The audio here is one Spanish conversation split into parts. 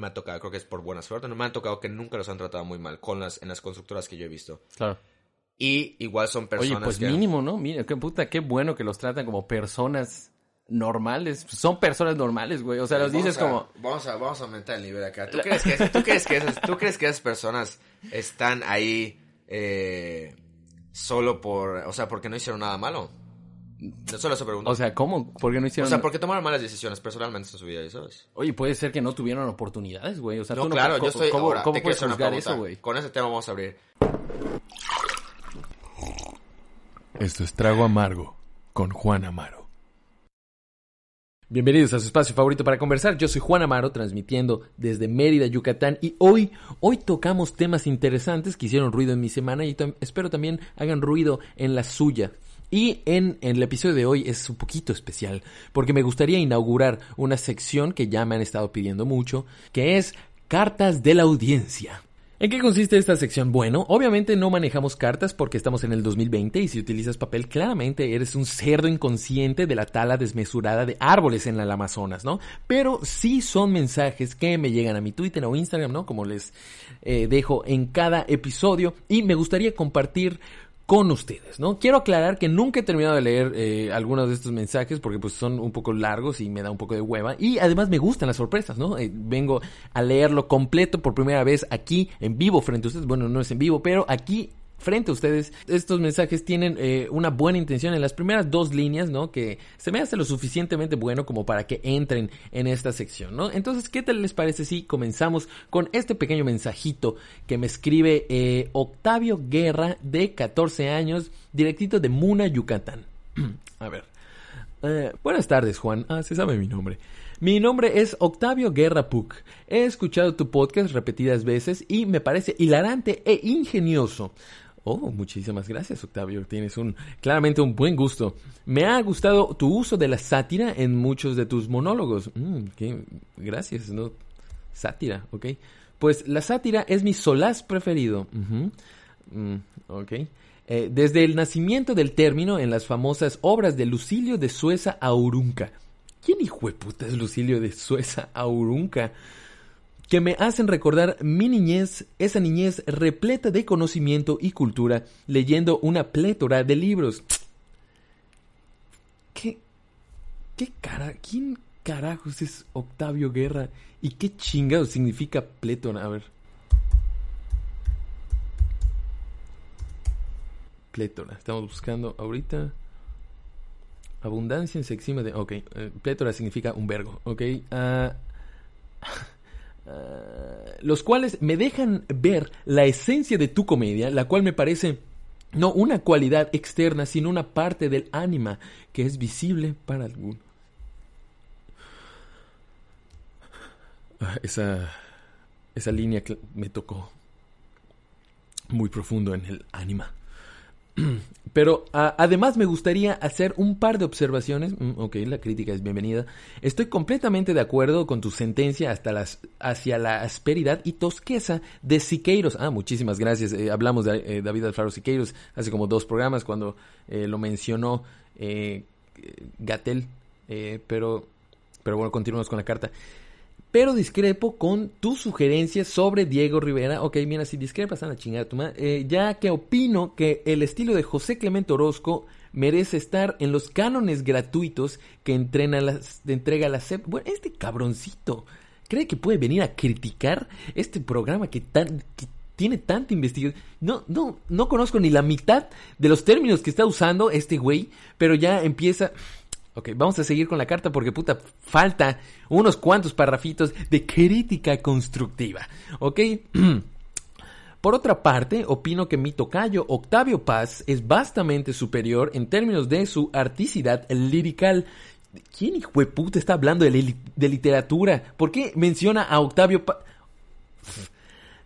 me ha tocado, creo que es por buena suerte, no me han tocado que nunca los han tratado muy mal con las, en las constructoras que yo he visto. Claro. Y igual son personas Oye, pues que... mínimo, ¿no? Mira, qué puta, qué bueno que los tratan como personas normales. Son personas normales, güey. O sea, los Vamos dices a- como... Vamos a, vamos a aumentar el nivel acá. ¿Tú crees que, esas- tú crees que, esas, ¿tú crees que esas personas están ahí eh, solo por... O sea, porque no hicieron nada malo? No solo se pregunto. O sea, ¿cómo? ¿Por qué no O hicieron...? sea, porque tomaron malas decisiones personalmente en su vida, ¿sabes? Oye, puede ser que no tuvieron oportunidades, güey. O sea, No, tú no... claro, ¿cómo, yo estoy... ¿Cómo, ahora, cómo te puedes juzgar pregunta. eso, güey? Con ese tema vamos a abrir. Esto es Trago Amargo con Juan Amaro. Bienvenidos a su espacio favorito para conversar. Yo soy Juan Amaro, transmitiendo desde Mérida, Yucatán. Y hoy, hoy tocamos temas interesantes que hicieron ruido en mi semana y espero también hagan ruido en la suya. Y en, el episodio de hoy es un poquito especial, porque me gustaría inaugurar una sección que ya me han estado pidiendo mucho, que es Cartas de la Audiencia. ¿En qué consiste esta sección? Bueno, obviamente no manejamos cartas porque estamos en el 2020 y si utilizas papel claramente eres un cerdo inconsciente de la tala desmesurada de árboles en el Amazonas, ¿no? Pero sí son mensajes que me llegan a mi Twitter o Instagram, ¿no? Como les eh, dejo en cada episodio y me gustaría compartir con ustedes, ¿no? Quiero aclarar que nunca he terminado de leer eh, algunos de estos mensajes porque pues son un poco largos y me da un poco de hueva y además me gustan las sorpresas, ¿no? Eh, vengo a leerlo completo por primera vez aquí en vivo frente a ustedes, bueno, no es en vivo, pero aquí frente a ustedes. Estos mensajes tienen eh, una buena intención en las primeras dos líneas, ¿no? Que se me hace lo suficientemente bueno como para que entren en esta sección, ¿no? Entonces, ¿qué tal les parece si comenzamos con este pequeño mensajito que me escribe eh, Octavio Guerra, de 14 años, directito de Muna, Yucatán? a ver. Eh, buenas tardes, Juan. Ah, se sabe mi nombre. Mi nombre es Octavio Guerra Puc. He escuchado tu podcast repetidas veces y me parece hilarante e ingenioso. Oh, muchísimas gracias, Octavio. Tienes un claramente un buen gusto. Me ha gustado tu uso de la sátira en muchos de tus monólogos. Mm, gracias, ¿no? Sátira, ok. Pues la sátira es mi solaz preferido. Mm, ok. Eh, desde el nacimiento del término en las famosas obras de Lucilio de Sueza Aurunca. ¿Quién hijo de puta es Lucilio de Sueza Aurunca? Que me hacen recordar mi niñez, esa niñez repleta de conocimiento y cultura, leyendo una plétora de libros. ¿Qué? ¿Qué cara? ¿Quién carajos es Octavio Guerra? ¿Y qué chingado significa plétora? A ver. Plétora. Estamos buscando ahorita. Abundancia en sexima de. Ok. eh, plétora significa un vergo. Ok. ah, los cuales me dejan ver la esencia de tu comedia, la cual me parece no una cualidad externa, sino una parte del ánima que es visible para algunos. Esa, esa línea me tocó muy profundo en el ánima. Pero además me gustaría hacer un par de observaciones. Mm, ok, la crítica es bienvenida. Estoy completamente de acuerdo con tu sentencia hasta las, hacia la asperidad y tosqueza de Siqueiros. Ah, muchísimas gracias. Eh, hablamos de eh, David Alfaro Siqueiros hace como dos programas cuando eh, lo mencionó eh, Gatel. Pero, pero bueno, continuamos con la carta pero discrepo con tu sugerencia sobre Diego Rivera. Ok, mira, si discrepas, anda a tu madre. Eh, ya que opino que el estilo de José Clemente Orozco merece estar en los cánones gratuitos que entrena las, entrega la CEP. Bueno, este cabroncito cree que puede venir a criticar este programa que que tiene tanta investigación. No, no, no conozco ni la mitad de los términos que está usando este güey, pero ya empieza. Ok, vamos a seguir con la carta porque puta, falta unos cuantos parrafitos de crítica constructiva. Ok. Por otra parte, opino que mi tocayo Octavio Paz es vastamente superior en términos de su articidad lirical. ¿Quién hijo de puta está hablando de, de literatura? ¿Por qué menciona a Octavio Paz?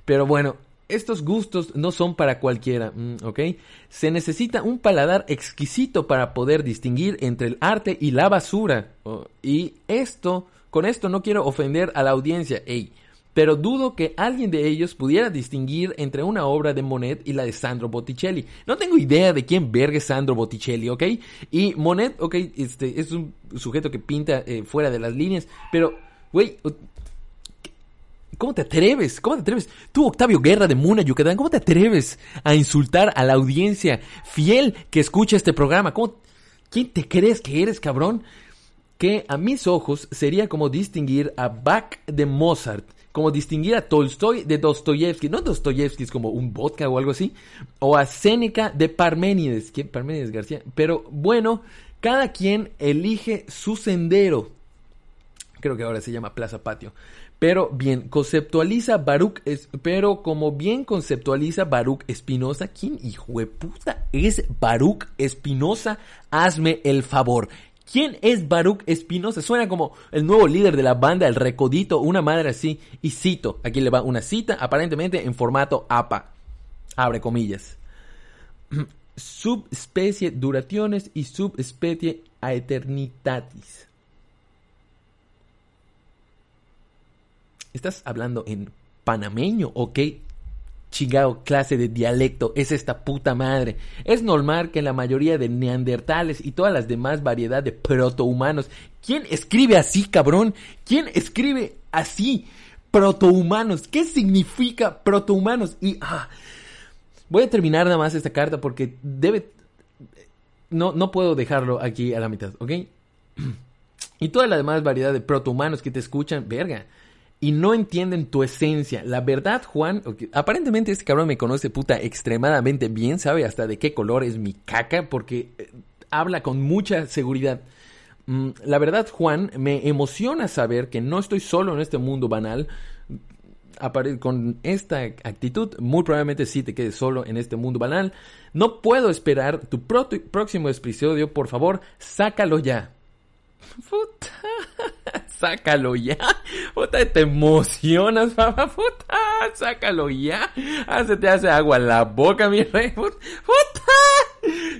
Pero bueno, estos gustos no son para cualquiera, mm, ¿ok? Se necesita un paladar exquisito para poder distinguir entre el arte y la basura. oh, y esto, con esto no quiero ofender a la audiencia, ey, pero dudo que alguien de ellos pudiera distinguir entre una obra de Monet y la de Sandro Botticelli. No tengo idea de quién verga Sandro Botticelli, ¿ok? Y Monet, ok, este, es un sujeto que pinta eh, fuera de las líneas, pero, güey, ¿Cómo te atreves? ¿Cómo te atreves? Tú, Octavio Guerra de Muna, Yucatán, ¿cómo te atreves a insultar a la audiencia fiel que escucha este programa? ¿Cómo, ¿Quién te crees que eres, cabrón? Que a mis ojos sería como distinguir a Bach de Mozart, como distinguir a Tolstoy de Dostoyevsky. No Dostoyevsky es como un vodka o algo así. O a Séneca de Parménides. ¿Quién? Parménides García. Pero bueno, cada quien elige su sendero. Creo que ahora se llama Plaza Patio. Pero bien, conceptualiza Baruch, es, pero como bien conceptualiza Baruch Espinosa, ¿quién hijo de puta es Baruch Espinosa? Hazme el favor. ¿Quién es Baruch Espinosa? Suena como el nuevo líder de la banda El Recodito, una madre así. Y cito, aquí le va una cita, aparentemente en formato APA. Abre comillas. Subespecie durationes y subespecie aeternitatis. ¿Estás hablando en panameño o qué chingado clase de dialecto es esta puta madre? Es normal que la mayoría de neandertales y todas las demás variedad de protohumanos. ¿Quién escribe así, cabrón? ¿Quién escribe así? Protohumanos. ¿Qué significa protohumanos? Y ah, voy a terminar nada más esta carta porque debe... No, no puedo dejarlo aquí a la mitad, ¿ok? Y toda la demás variedad de protohumanos que te escuchan, verga y no entienden tu esencia. La verdad, Juan, aparentemente este cabrón me conoce puta extremadamente bien, sabe hasta de qué color es mi caca, porque eh, habla con mucha seguridad. Mm, la verdad, Juan, me emociona saber que no estoy solo en este mundo banal. con esta actitud, muy probablemente sí te quedes solo en este mundo banal. No puedo esperar tu próximo episodio, por favor, sácalo ya. Puta, sácalo ya. Puta, te emocionas, papá. Puta, sácalo ya. Ah, se te hace agua en la boca, mi rey. Puta,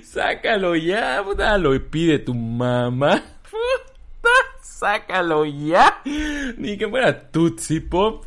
sácalo ya. Puta, lo pide tu mamá. Puta, sácalo ya. Ni que fuera Tootsie Pop.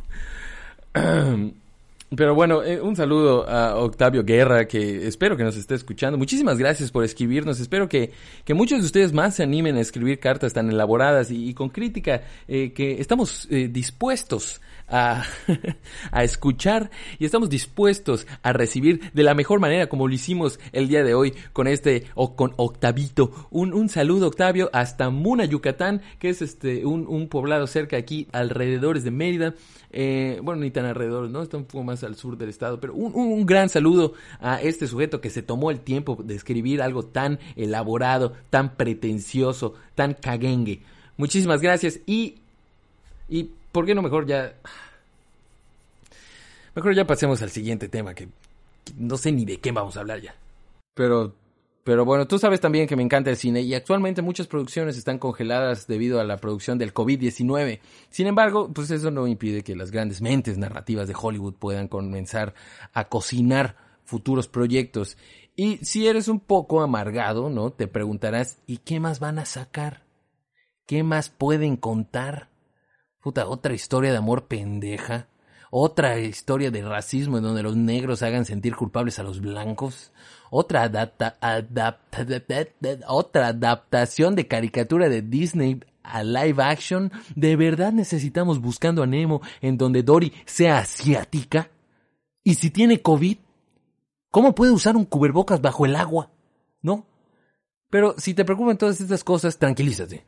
Pero bueno, eh, un saludo a Octavio Guerra, que espero que nos esté escuchando. Muchísimas gracias por escribirnos. Espero que, que muchos de ustedes más se animen a escribir cartas tan elaboradas y, con crítica, eh, que estamos eh, dispuestos a, a, escuchar y estamos dispuestos a recibir de la mejor manera como lo hicimos el día de hoy con este o con Octavito. Un, un saludo Octavio hasta Muna, Yucatán, que es este un, un poblado cerca aquí alrededores de Mérida. Eh, bueno, ni tan alrededor, ¿no? Está un poco más al sur del estado, pero un, gran saludo a este sujeto que se tomó el tiempo de escribir algo tan elaborado, tan pretencioso, tan caguengue. Muchísimas gracias y... ¿Y por qué no mejor ya... Mejor ya pasemos al siguiente tema, que no sé ni de qué vamos a hablar ya. Pero pero bueno, tú sabes también que me encanta el cine y actualmente muchas producciones están congeladas debido a la producción del COVID-19. Sin embargo, pues eso no impide que las grandes mentes narrativas de Hollywood puedan comenzar a cocinar futuros proyectos. Y si eres un poco amargado, ¿no? Te preguntarás, ¿y qué más van a sacar? ¿Qué más pueden contar? Otra historia de amor pendeja. Otra historia de racismo en donde los negros hagan sentir culpables a los blancos otra, adapta, otra adaptación de caricatura de Disney a live action. ¿De verdad necesitamos buscando a Nemo en donde Dory sea asiática? ¿Y si tiene COVID? ¿Cómo puede usar un cubrebocas bajo el agua? ¿No? Pero si te preocupan todas estas cosas, tranquilízate.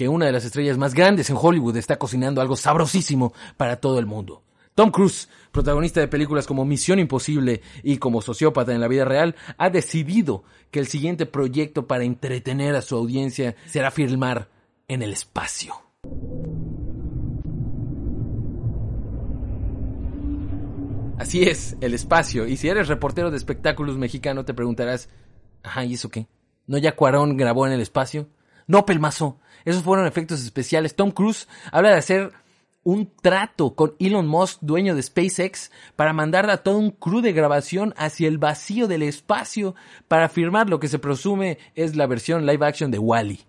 Que una de las estrellas más grandes en Hollywood está cocinando algo sabrosísimo para todo el mundo. Tom Cruise, protagonista de películas como Misión Imposible y como sociópata en la vida real, ha decidido que el siguiente proyecto para entretener a su audiencia será filmar en el espacio. Así es, el espacio. Y si eres reportero de espectáculos mexicano, te preguntarás, ajá, ¿y eso qué? ¿No ya Cuarón grabó en el espacio? No, Pelmazo. Esos fueron efectos especiales. Tom Cruise habla de hacer un trato con Elon Musk, dueño de SpaceX, para mandar a todo un crew de grabación hacia el vacío del espacio para firmar lo que se presume es la versión live action de Wally.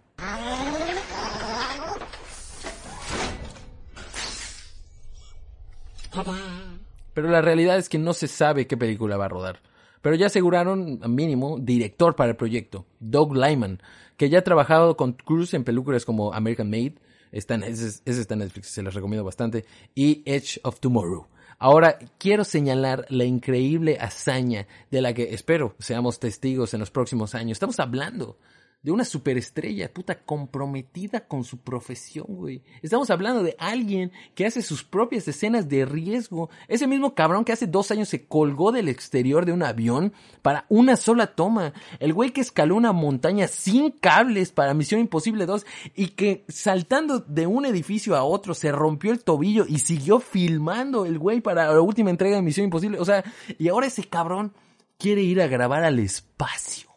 Pero la realidad es que no se sabe qué película va a rodar. Pero ya aseguraron, mínimo, director para el proyecto, Doug Lyman, que ya ha trabajado con Cruise en películas como American Made, Está en, ese, está en Netflix, se les recomiendo bastante. Y Edge of Tomorrow. Ahora, quiero señalar la increíble hazaña de la que espero seamos testigos en los próximos años. Estamos hablando de una superestrella, puta, comprometida con su profesión, güey. Estamos hablando de alguien que hace sus propias escenas de riesgo. Ese mismo cabrón que hace dos años se colgó del exterior de un avión para una sola toma. El güey que escaló una montaña sin cables para Misión Imposible 2 y que saltando de un edificio a otro se rompió el tobillo y siguió filmando el güey para la última entrega de Misión Imposible. O sea, y ahora ese cabrón quiere ir a grabar al espacio.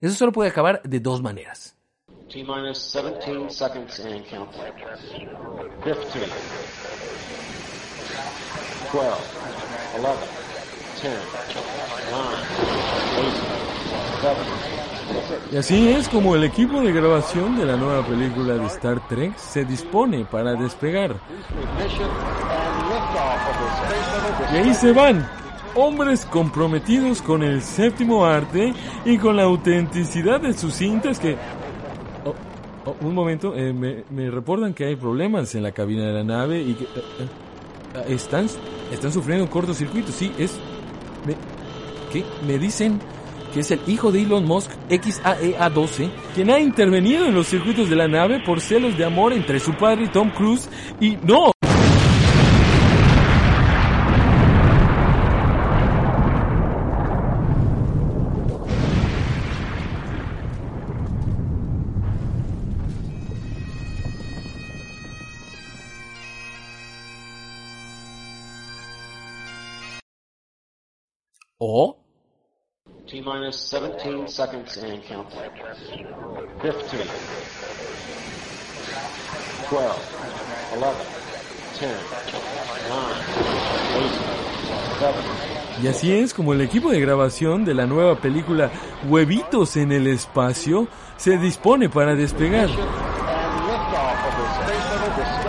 Eso solo puede acabar de dos maneras. T minus 17 seconds and counting. 15, 12, 11, 10, 9, 8, 7, Y así es como el equipo de grabación de la nueva película de Star Trek se dispone para despegar. Y ahí se van, hombres comprometidos con el séptimo arte y con la autenticidad de sus cintas que... Oh, oh, un momento, eh, me, me reportan que hay problemas en la cabina de la nave y que... eh, eh, están, están sufriendo un cortocircuito, sí, es... Me, ¿Qué? Me dicen que es el hijo de Elon Musk, XAEA12, quien ha intervenido en los circuitos de la nave por celos de amor entre su padre Tom Cruise y... ¡No! O T minus 17 seconds and counting. 15, 12, 11, 10, 9, 8, 7, Y así es como el equipo de grabación de la nueva película Huevitos en el Espacio se dispone para despegar.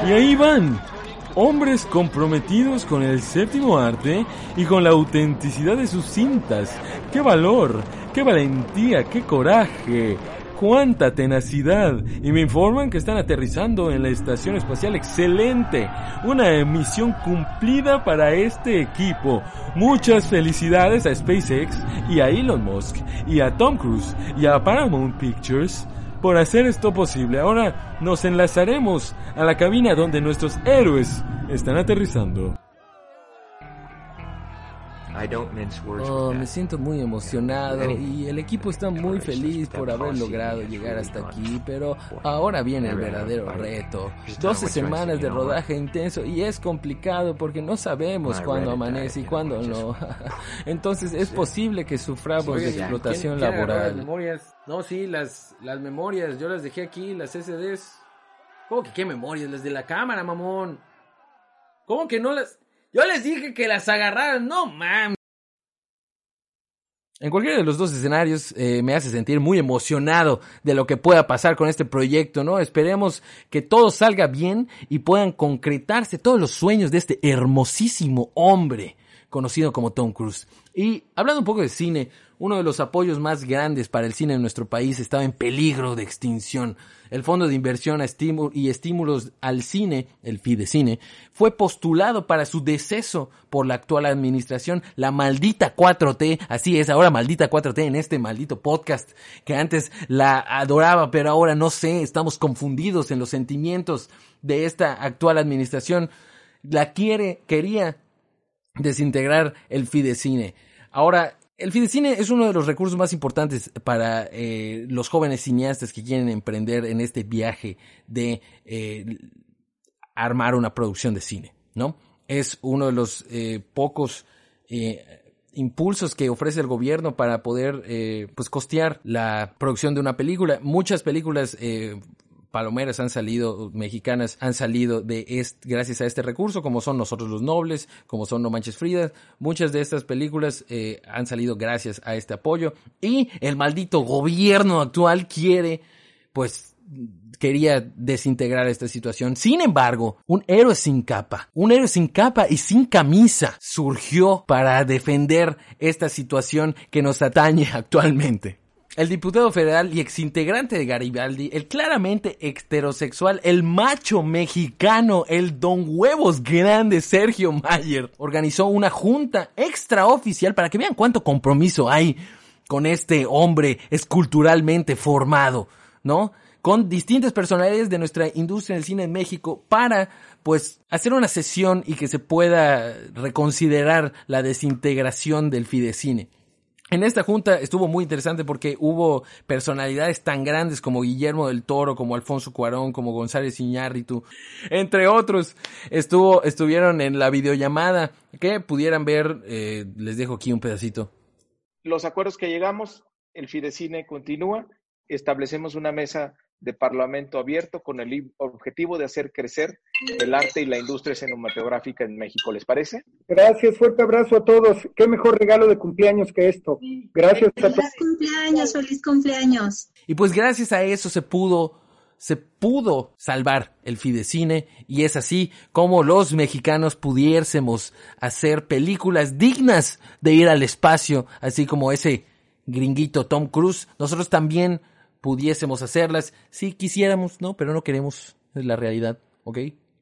Y ahí van, hombres comprometidos con el séptimo arte y con la autenticidad de sus cintas. ¡Qué valor! ¡Qué valentía! ¡Qué coraje! ¡Cuánta tenacidad! Y me informan que están aterrizando en la estación espacial. ¡Excelente! Una misión cumplida para este equipo. Muchas felicidades a SpaceX y a Elon Musk y a Tom Cruise y a Paramount Pictures por hacer esto posible. Ahora nos enlazaremos a la cabina donde nuestros héroes están aterrizando. Oh, me siento muy emocionado y el equipo está muy feliz por haber logrado llegar hasta aquí, pero ahora viene el verdadero reto. 12 semanas de rodaje intenso y es complicado porque no sabemos cuándo amanece y cuándo no. Entonces es posible que suframos de explotación ¿Quién- quién agarró laboral. No, sí, las, las memorias. Yo las dejé aquí, las SDs. ¿Cómo que qué memorias? Las de la cámara, mamón. ¿Cómo que no las.? Yo les dije que las agarraran. No, mames. En cualquiera de los dos escenarios eh, me hace sentir muy emocionado de lo que pueda pasar con este proyecto, ¿no? Esperemos que todo salga bien y puedan concretarse todos los sueños de este hermosísimo hombre conocido como Tom Cruise. Y hablando un poco de cine, uno de los apoyos más grandes para el cine en nuestro país estaba en peligro de extinción. El Fondo de Inversión y Estímulos al Cine, el FIDECINE, fue postulado para su deceso por la actual administración, la maldita 4T, así es, ahora maldita 4T en este maldito podcast, que antes la adoraba, pero ahora no sé, estamos confundidos en los sentimientos de esta actual administración. La quiere, quería desintegrar el Fidecine. Ahora, el Fidecine es uno de los recursos más importantes para eh, los jóvenes cineastas que quieren emprender en este viaje de eh, armar una producción de cine, ¿no? Es uno de los eh, pocos impulsos que ofrece el gobierno para poder pues costear la producción de una película. Muchas películas palomeras han salido, mexicanas han salido de este, gracias a este recurso, como son Nosotros los Nobles, como son No Manches Frida. Muchas de estas películas eh, han salido gracias a este apoyo. Y el maldito gobierno actual quiere, pues, quería desintegrar esta situación. Sin embargo, un héroe sin capa, un héroe sin capa y sin camisa surgió para defender esta situación que nos atañe actualmente. El diputado federal y exintegrante de Garibaldi, el claramente heterosexual, el macho mexicano, el don huevos grande Sergio Mayer, organizó una junta extraoficial para que vean cuánto compromiso hay con este hombre esculturalmente formado, ¿no? Con distintas personalidades de nuestra industria del cine en México para, pues, hacer una sesión y que se pueda reconsiderar la desintegración del Fidecine. En esta junta estuvo muy interesante porque hubo personalidades tan grandes como Guillermo del Toro, como Alfonso Cuarón, como González Iñárritu, entre otros. Estuvo, estuvieron en la videollamada que pudieran ver, eh, les dejo aquí un pedacito. Los acuerdos que llegamos, el Fidecine continúa, establecemos una mesa de parlamento abierto con el objetivo de hacer crecer el arte y la industria cinematográfica en México. ¿Les parece? Gracias, fuerte abrazo a todos. Qué mejor regalo de cumpleaños que esto. Gracias a todos. Feliz cumpleaños, feliz cumpleaños. Y pues gracias a eso se pudo, se pudo salvar el Fidecine y es así como los mexicanos pudiésemos hacer películas dignas de ir al espacio, así como ese gringuito Tom Cruise. Nosotros también pudiésemos hacerlas si quisiéramos, ¿no? Pero no queremos, es la realidad, ¿ok?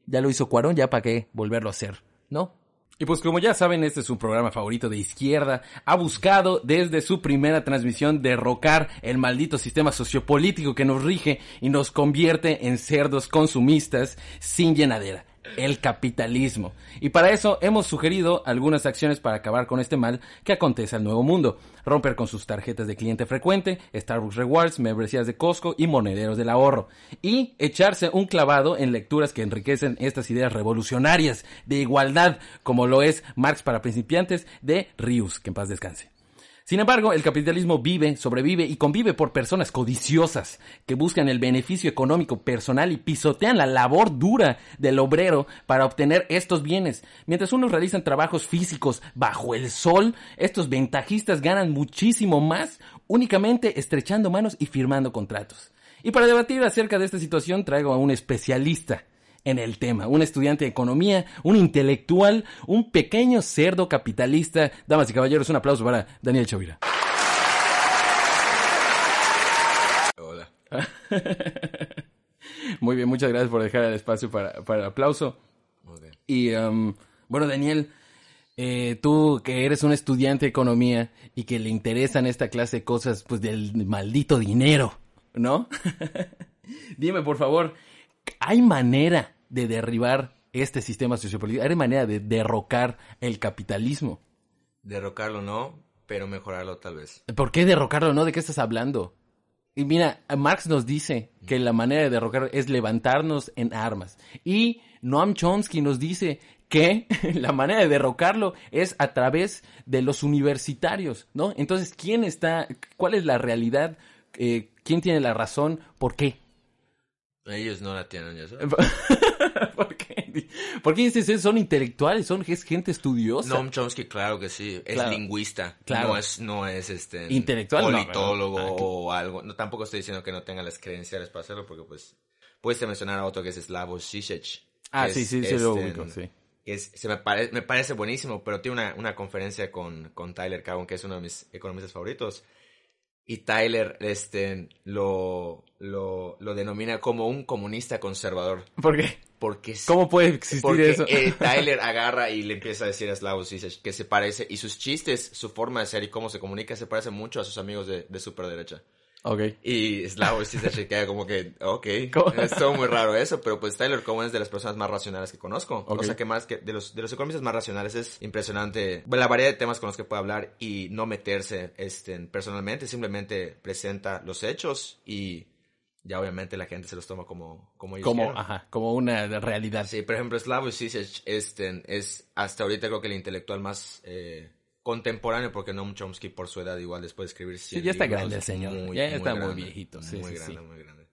Ya lo hizo Cuarón, ya para qué volverlo a hacer, ¿no? Y pues como ya saben, este es su programa favorito de izquierda. Ha buscado desde su primera transmisión derrocar el maldito sistema sociopolítico que nos rige y nos convierte en cerdos consumistas sin llenadera. El capitalismo. Y para eso hemos sugerido algunas acciones para acabar con este mal que acontece al nuevo mundo. Romper con sus tarjetas de cliente frecuente, Starbucks Rewards, membresías de Costco y monederos del ahorro. Y echarse un clavado en lecturas que enriquecen estas ideas revolucionarias de igualdad, como lo es Marx para principiantes de Rius, que en paz descanse. Sin embargo, el capitalismo vive, sobrevive y convive por personas codiciosas que buscan el beneficio económico personal y pisotean la labor dura del obrero para obtener estos bienes. Mientras unos realizan trabajos físicos bajo el sol, estos ventajistas ganan muchísimo más únicamente estrechando manos y firmando contratos. Y para debatir acerca de esta situación traigo a un especialista en el tema. Un estudiante de economía, un intelectual, un pequeño cerdo capitalista. Damas y caballeros, un aplauso para Daniel Chavira. Hola. Muy bien, muchas gracias por dejar el espacio para, para el aplauso. Muy bien. Y um, bueno, Daniel, eh, tú que eres un estudiante de economía y que le interesan esta clase de cosas, pues del maldito dinero, ¿no? Dime, por favor, ¿hay manera de derribar este sistema sociopolítico? ¿Hay manera de derrocar el capitalismo? Derrocarlo no, pero mejorarlo tal vez. ¿Por qué derrocarlo? ¿No? ¿De qué estás hablando? Y mira, Marx nos dice que la manera de derrocar es levantarnos en armas. Y Noam Chomsky nos dice que la manera de derrocarlo es a través de los universitarios, ¿no? Entonces, ¿quién está, cuál es la realidad? Eh, ¿Quién tiene la razón? ¿Por qué? Ellos no la tienen, ya sabes. ¿Por qué? ¿Por qué dices eso? Son intelectuales, son es gente estudiosa. Noam Chomsky, claro que sí, es Claro. lingüista, Claro. no es, no es este Intelectual, no, politólogo ¿verdad? Ah, o algo. No, tampoco estoy diciendo que no tenga las credenciales para hacerlo, porque pues puedes mencionar a otro que es Slavoj Žižek. Ah, sí, es, sí, sí, lo este, ubico, sí. es- se me, pare- me parece buenísimo, pero tiene una, una conferencia con, con Tyler Cowen, que es uno de mis economistas favoritos. Y Tyler este, lo, lo, lo denomina como un comunista conservador. ¿Por qué? Porque ¿Cómo puede existir porque eso? eh, Tyler agarra y le empieza a decir a Slavoj que se parece, y sus chistes, su forma de ser y cómo se comunica se parece mucho a sus amigos de, de superderecha. Ok. Y Slavoj Žižek se queda como que, ok, ¿Cómo? es todo muy raro eso, pero pues Tyler Cowen es de las personas más racionales que conozco. Ok. O sea que más que de los, de los economistas más racionales es impresionante la variedad de temas con los que puede hablar y no meterse este, personalmente, simplemente presenta los hechos y ya obviamente la gente se los toma como, como ellos Como, ajá, como una realidad. Sí, por ejemplo, Slavoj Žižek este, es hasta ahorita creo que el intelectual más eh, contemporáneo, porque Noam Chomsky por su edad igual después de escribir Sí, 100 ya está libros, grande el señor. Ya está muy viejito, sí, muy sí, grande, sí. muy grande.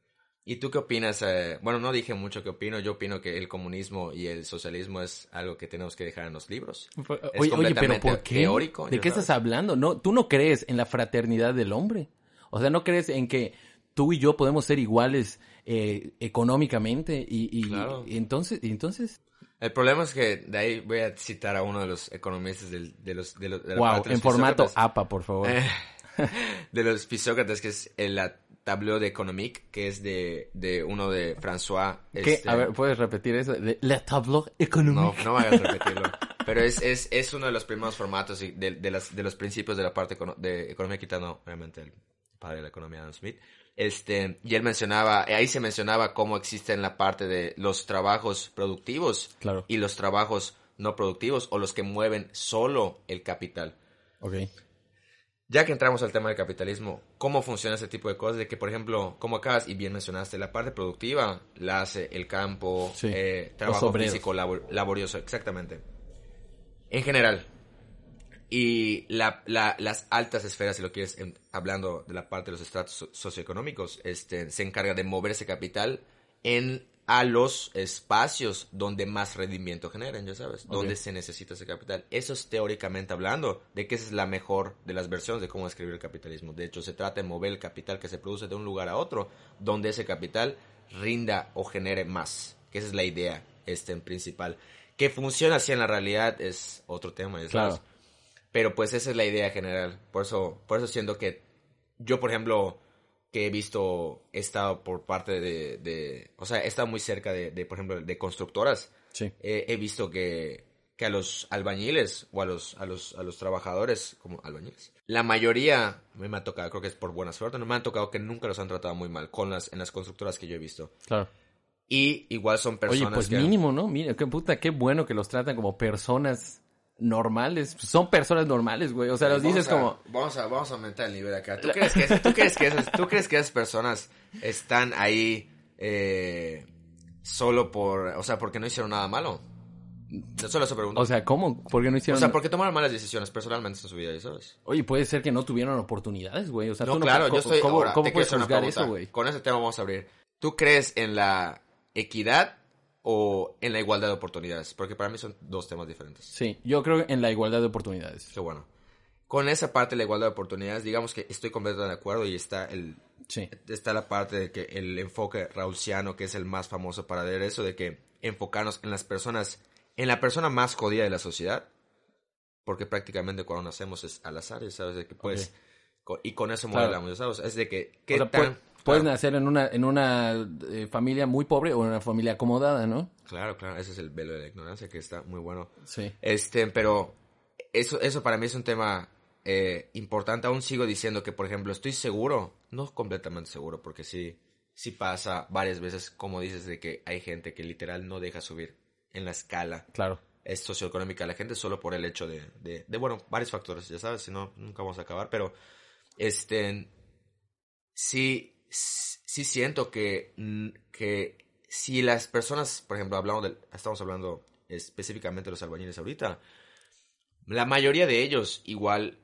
¿Y tú qué opinas? eh, bueno, no dije mucho qué opino. Yo opino que el comunismo y el socialismo es algo que tenemos que dejar en los libros. Es Oye, oye, pero completamente ¿por qué? teórico, ¿De qué sabes. estás hablando? No, tú no crees en la fraternidad del hombre. O sea, no crees en que tú y yo podemos ser iguales eh, económicamente y, y- Claro. y entonces, y entonces, El problema es que de ahí voy a citar a uno de los economistas del, de los de los de la wow, en formato. APA, por favor. Eh, de los Pisócrates, que es el Tableau de Economique, que es de, de uno de François. ¿Qué? este, A ver, ¿puedes repetir eso? De La tableau No, économique. no me hagas repetirlo. Pero es, es, es uno de los primeros formatos y de, de, las, de los principios de la parte de economía, quitando obviamente el padre de la economía, Adam Smith. Este, y él mencionaba, ahí se mencionaba cómo existen la parte de los trabajos productivos Claro. y los trabajos no productivos o los que mueven solo el capital. Ok. Ya que entramos al tema del capitalismo, ¿cómo funciona ese tipo de cosas? De que, por ejemplo, como acabas y bien mencionaste, la parte productiva la hace el campo, Sí. eh, trabajo físico, labor- laborioso, exactamente. En general. Y la- la- las altas esferas, si lo quieres, en- hablando de la parte de los estratos so- socioeconómicos, este, se encarga de mover ese capital en a los espacios donde más rendimiento generen, ya sabes, donde se necesita ese capital. Eso es teóricamente hablando de que esa es la mejor de las versiones de cómo describir el capitalismo. De hecho, se trata de mover el capital que se produce de un lugar a otro, donde ese capital rinda o genere más. Que esa es la idea este, en principal. Que funciona así en la realidad es otro tema, ya sabes. Claro. Pero pues esa es la idea general. Por eso, por eso siento que yo, por ejemplo, que he visto, he estado por parte de, de- o sea, he estado muy cerca de, de, por ejemplo, de constructoras. Sí. Eh, he visto que, que a los albañiles o a los, a los, a los trabajadores como albañiles, la mayoría, me, me ha tocado, creo que es por buena suerte, no me han tocado que nunca los han tratado muy mal con las, en las constructoras que yo he visto. Claro. Y igual son personas Oye, pues que... mínimo, ¿no? Mira, qué puta, qué bueno que los tratan como personas normales. Son personas normales, güey. O sea, los dices a- como... Vamos a, vamos a aumentar el nivel acá. ¿Tú crees que, tú crees que, esas, ¿tú crees que esas personas están ahí eh, solo por... O sea, porque no hicieron nada malo? Solo eso pregunto. O sea, ¿cómo? ¿Por qué no O hicieron...? sea, porque tomaron malas decisiones personalmente en su vida, ¿ya sabes? Oye, puede ser que no tuvieron oportunidades, güey. O sea, No, tú claro, ¿cómo, yo estoy... ¿Cómo, ahora, cómo puedes juzgar pregunta. eso, güey? Con ese tema vamos a abrir. ¿Tú crees en la equidad o en la igualdad de oportunidades? Porque para mí son dos temas diferentes. Sí, yo creo en la igualdad de oportunidades. Qué bueno. Con esa parte de la igualdad de oportunidades, digamos que estoy completamente de acuerdo y está el Sí. está la parte de que el enfoque rausiano, que es el más famoso para ver eso, de que enfocarnos en las personas, en la persona más jodida de la sociedad, porque prácticamente cuando nacemos es al azar, ¿sabes? De que pues, Ok. co- y con eso modelamos, ¿ya ¿sabes? Es de que, ¿qué O sea, tan... puedes claro, nacer en una, en una eh, familia muy pobre o en una familia acomodada, ¿no? claro, claro, ese es el velo de la ignorancia, que está muy bueno. Sí. Este, pero eso, eso para mí es un tema eh, importante. Aún sigo diciendo que, por ejemplo, estoy seguro, no completamente seguro, porque sí, sí pasa varias veces, como dices, de que hay gente que literal no deja subir en la escala Claro. es socioeconómica la gente solo por el hecho de, de, de, bueno, varios factores, ya sabes, si no, nunca vamos a acabar, pero este, sí, sí siento que, que si las personas, por ejemplo, hablamos del, estamos hablando específicamente de los albañiles ahorita, la mayoría de ellos igual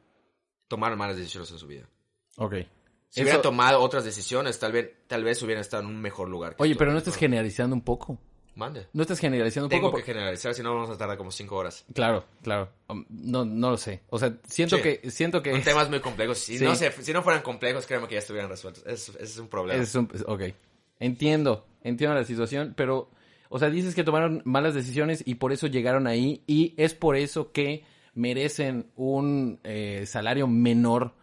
tomaron malas decisiones en su vida. Ok. Si Eso- hubieran tomado otras decisiones, tal vez, tal vez hubieran estado en un mejor lugar. que Oye, pero no estás generalizando un poco. Mande. No estás generalizando un Tengo poco. que generalizar, si no vamos a tardar como cinco horas. Claro, claro. Um, No, no lo sé. O sea, siento Sí. que, siento que Son temas muy complejos. Si, Sí. no se- si no fueran complejos, créeme que ya estuvieran resueltos. Ese es un problema. es un, ok. Entiendo, entiendo la situación, pero, o sea, dices que tomaron malas decisiones y por eso llegaron ahí y es por eso que merecen un eh, salario menor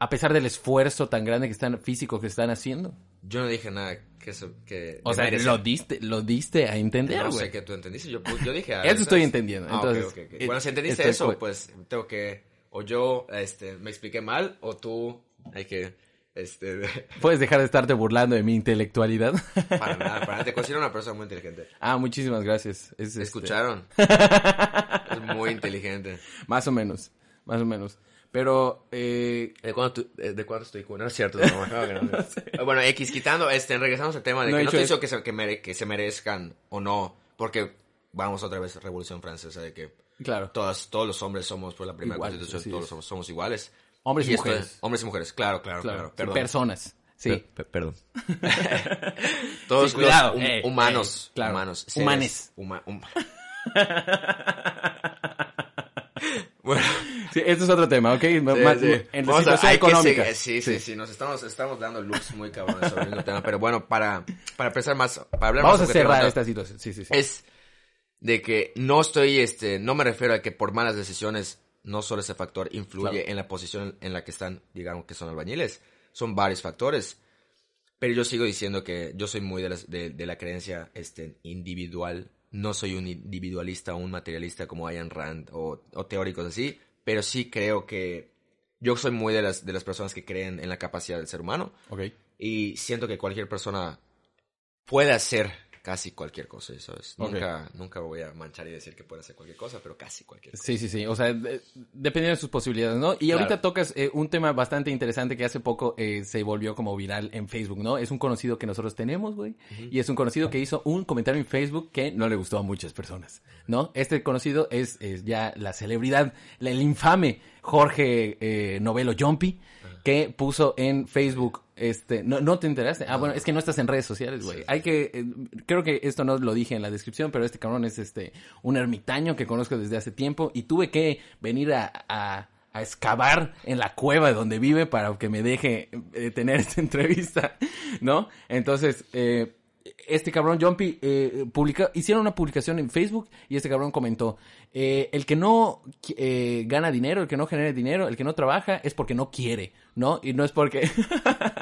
a pesar del esfuerzo tan grande que están físico que están haciendo. Yo no dije nada que eso... Que O sea, merece- lo diste, lo diste a entender, No güey. sé que tú entendiste. Yo, yo dije... ah, Eso estoy entendiendo, Ah, entonces, ok, ok. eh, Bueno, si entendiste estoy eso, pues tengo que... O yo este, me expliqué mal, o tú hay que... Este, Puedes dejar de estarte burlando de mi intelectualidad. para nada, para nada. Te considero una persona muy inteligente. ah, muchísimas gracias. Es, este, ¿Escucharon? es muy inteligente. Más o menos, más o menos. Pero, eh, ¿De cuánto, tu- eh, de cuánto estoy con? No es cierto. no, no. Eh, Bueno, X, quitando, este, regresamos al tema de que no te hizo que se, que, mere- que se merezcan o no, porque vamos otra vez a Revolución Francesa, de que claro, todas, todos los hombres somos, por la primera Iguales, constitución, todos somos, somos iguales. Hombres y mujeres. es- hombres y mujeres, claro, claro, claro. claro. Sí, perdón. Personas. Sí. Pe- pe- perdón. todos Sí, cuidado, los hum- eh, humanos, claro. humanos, Humanes. huma- hum- bueno, Sí, este es otro tema, ¿ok? Sí, Más- sí. En la a- situación que económica. sí, sí, sí, nos estamos, estamos dando looks muy cabrones sobre el mismo tema, pero bueno, para, para empezar más, para hablar Vamos a más cerrar esta situación. Sí, sí, sí. Es de que no estoy, este, no me refiero a que por malas decisiones no solo ese factor influye en la posición en la que están, digamos que son albañiles, son varios factores. Pero yo sigo diciendo que yo soy muy de, las- de- de la creencia este, individual. No soy un individualista o un materialista como Ayn Rand o, o teóricos así, pero sí creo que yo soy muy de las, de las personas que creen en la capacidad del ser humano Ok. y siento que cualquier persona puede hacer casi cualquier cosa, ¿sabes? Ok. Nunca, nunca voy a manchar y decir que puede hacer cualquier cosa, pero casi cualquier cosa. Sí, sí, sí. O sea, de- dependiendo de sus posibilidades, ¿no? Y Claro. ahorita tocas eh, un tema bastante interesante que hace poco eh, se volvió como viral en Facebook, ¿no? Es un conocido que nosotros tenemos, güey. Y es un conocido que hizo un comentario en Facebook que no le gustó a muchas personas, ¿no? Este conocido es, es ya la celebridad, el infame Jorge eh, Novelo Jumpy, que puso en Facebook, este, ¿no, ¿no te enteraste? Ah, bueno, es que no estás en redes sociales, güey. Hay que, eh, creo que esto no lo dije en la descripción, pero este cabrón es este, un ermitaño que conozco desde hace tiempo y tuve que venir a, a, a excavar en la cueva donde vive para que me deje eh, tener esta entrevista, ¿no? Entonces, eh, este cabrón Jumpy eh, publica, hicieron una publicación en Facebook y este cabrón comentó, eh, el que no eh, gana dinero, el que no genera dinero, el que no trabaja es porque no quiere, ¿no? Y no es porque...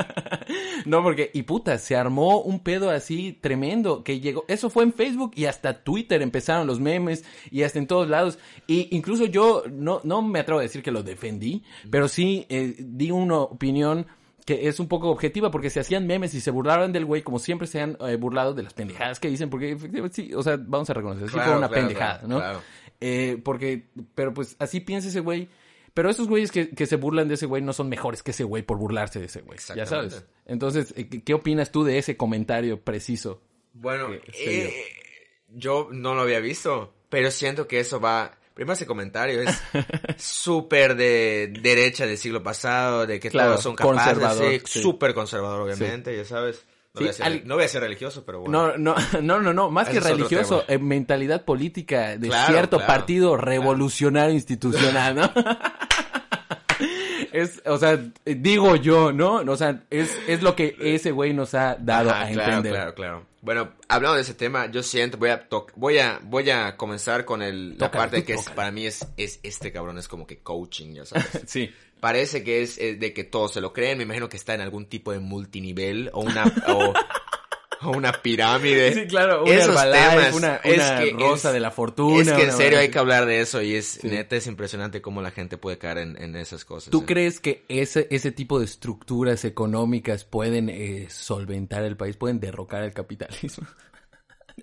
no porque... Y puta, se armó un pedo así tremendo que llegó... Eso fue en Facebook y hasta Twitter empezaron los memes y hasta en todos lados. Y incluso yo no, no me atrevo a decir que lo defendí, pero sí eh, di una opinión que es un poco objetiva porque se hacían memes y se burlaban del güey como siempre se han eh, burlado de las pendejadas que dicen porque efectivamente sí, o sea, vamos a reconocer, sí fue una claro, pendejada, ¿no? claro. Eh, porque, pero pues así piensa ese güey. Pero esos güeyes que, que se burlan de ese güey no son mejores que ese güey por burlarse de ese güey. Ya sabes. Entonces, eh, ¿qué, opinas tú de ese comentario preciso? Bueno, eh, yo no lo había visto, pero siento que eso va... Primero ese comentario es súper de derecha del siglo pasado, de que Claro, todos son capaces, conservador, sí, súper conservador obviamente, ya sabes. No, Sí, voy a ser, al- no voy a ser religioso, pero bueno. No, no, no, no, no, más que religioso, eh, mentalidad política de Claro, cierto claro, partido revolucionario institucional, ¿no? es, o sea, eh, digo yo, ¿no? O sea, es, es lo que ese güey nos ha dado Ajá, a claro, entender. Claro, claro. Bueno, hablando de ese tema, yo siento, voy a, voy a, voy a comenzar con el, la parte que es, para mí es, es, este cabrón es como que coaching, ya sabes. Sí. Parece que es, eh, de que todos se lo creen, me imagino que está en algún tipo de multinivel o una, o, o una pirámide. Sí, claro, una Esos Herbalife, temas, una, es que rosa es- de la fortuna. Es que en serio hay que hablar de eso y es, Sí. neta, es impresionante cómo la gente puede caer en, en esas cosas. ¿Tú eh. crees que ese, ese tipo de estructuras económicas pueden eh, solventar el país, pueden derrocar el capitalismo?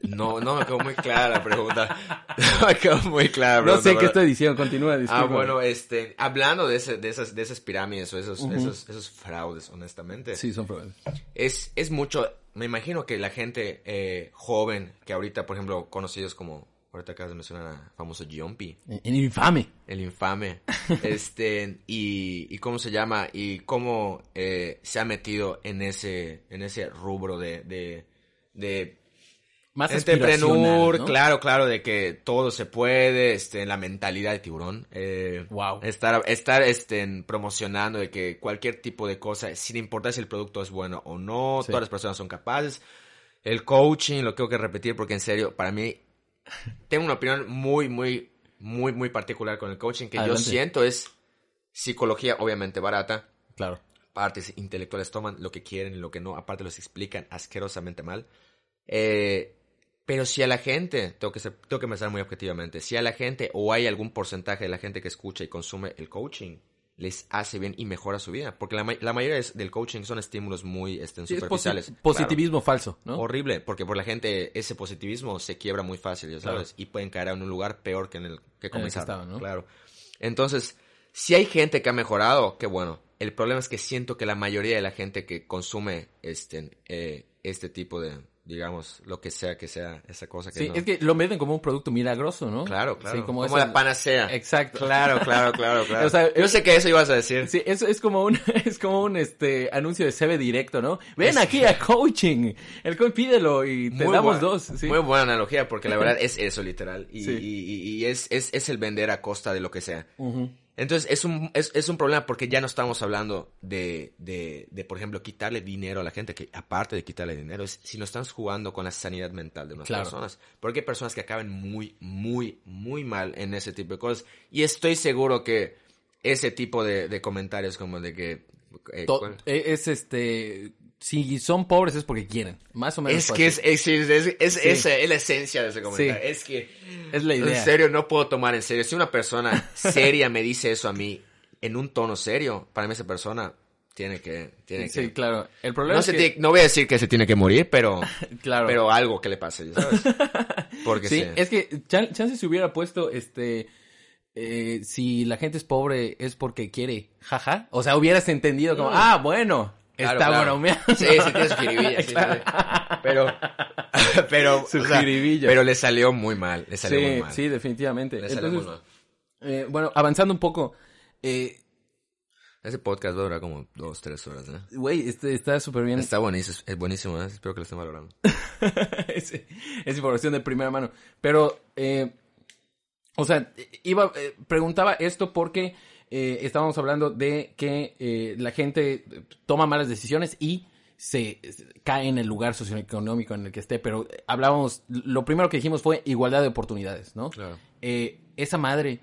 No, no me quedó muy clara la pregunta. No me quedó muy clara la No pregunta, sé qué estoy diciendo, continúa, Ah, disculpa. bueno, este, hablando de, ese, de, esas, de esas pirámides o esos, esos, esos fraudes, honestamente, Sí, son problemas. es, es mucho, me imagino que la gente eh, joven, que ahorita, por ejemplo, conocidos como, ahorita acabas de mencionar a famoso Jumpy, En infame. el infame, este, y, y cómo se llama, y cómo eh, se ha metido en ese, en ese rubro de, de, de Más Entrepreneur, ¿no? claro, claro, de que todo se puede, este, la mentalidad de tiburón. Eh, Wow. Estar, estar, este, en- promocionando de que cualquier tipo de cosa, sin importar si el producto es bueno o no, Sí. todas las personas son capaces. El coaching, lo tengo que repetir porque en serio, para mí, tengo una opinión muy, muy, muy, muy particular con el coaching que Adelante. yo siento es psicología, obviamente barata. Claro. Partes intelectuales toman lo que quieren y lo que no, aparte los explican asquerosamente mal. Eh, pero si a la gente, tengo que, ser, tengo que pensar muy objetivamente, si a la gente o hay algún porcentaje de la gente que escucha y consume el coaching, les hace bien y mejora su vida. Porque la, la mayoría es- del coaching son estímulos muy este, Sí, es posi- superficiales. positivismo falso. ¿no? Horrible, porque por la gente ese positivismo se quiebra muy fácil, ya Claro. sabes, y pueden caer en un lugar peor que en el que comenzaron. Claro. Entonces, si hay gente que ha mejorado, qué bueno. El problema es que siento que la mayoría de la gente que consume este, eh, este tipo de, digamos, lo que sea que sea esa cosa que Sí, no- es que lo venden como un producto milagroso, ¿no? Claro, claro. Sí, como como esa- la panacea. Exacto. Claro, claro, claro, claro. O sea, Yo sé que eso ibas a decir. Sí, eso es como un, es como un este anuncio de CB directo, ¿no? Ven Es- aquí a coaching. El coach pídelo y te Muy damos buena- dos. Sí. Muy buena analogía, porque la verdad es eso, literal. Y, Sí. y- y- y es, es, es el vender a costa de lo que sea. Entonces es un, es, es un problema porque ya no estamos hablando de, de, de, por ejemplo, quitarle dinero a la gente, que aparte de quitarle dinero, es si no estamos jugando con la sanidad mental de unas Claro. personas. Porque hay personas que acaban muy, muy, muy mal en ese tipo de cosas. Y estoy seguro que ese tipo de, de comentarios como de que... eh, eh, es este. Si son pobres es porque quieren. Más o menos. Es que es, es, es, es- Sí. esa es la esencia de ese comentario. Sí. Es que, Es la idea. en serio, no puedo tomar en serio. Si una persona seria me dice eso a mí en un tono serio, para mí esa persona tiene que... Tiene Sí, que claro. El problema no, es se que... tiene- no voy a decir que se tiene que morir, pero, Claro. pero algo que le pase, ¿sabes? Porque sí, sí. es que chan- chance se hubiera puesto, este, eh, si la gente es pobre es porque quiere, jaja. O sea, hubieras entendido como, ah, bueno, Mm. Claro, está claro. bromeando. Sí, sí, tiene su jiribilla, sí, Claro. sí. Pero, pero, Su o sea, pero le salió muy mal, le salió muy Sí, mal. sí, definitivamente. Le salió Entonces, muy mal. eh, bueno, avanzando un poco, eh, Ese podcast va a durar como dos, tres horas, ¿no? güey, este, está súper bien. Está buenísimo, es buenísimo, ¿eh? espero que lo estén valorando. es, es información de primera mano. Pero, eh, o sea, iba, eh, preguntaba esto porque eh, estábamos hablando de que eh, la gente toma malas decisiones y se, se cae en el lugar socioeconómico en el que esté. Pero hablábamos, lo primero que dijimos fue igualdad de oportunidades, ¿no? Claro. Eh, esa madre,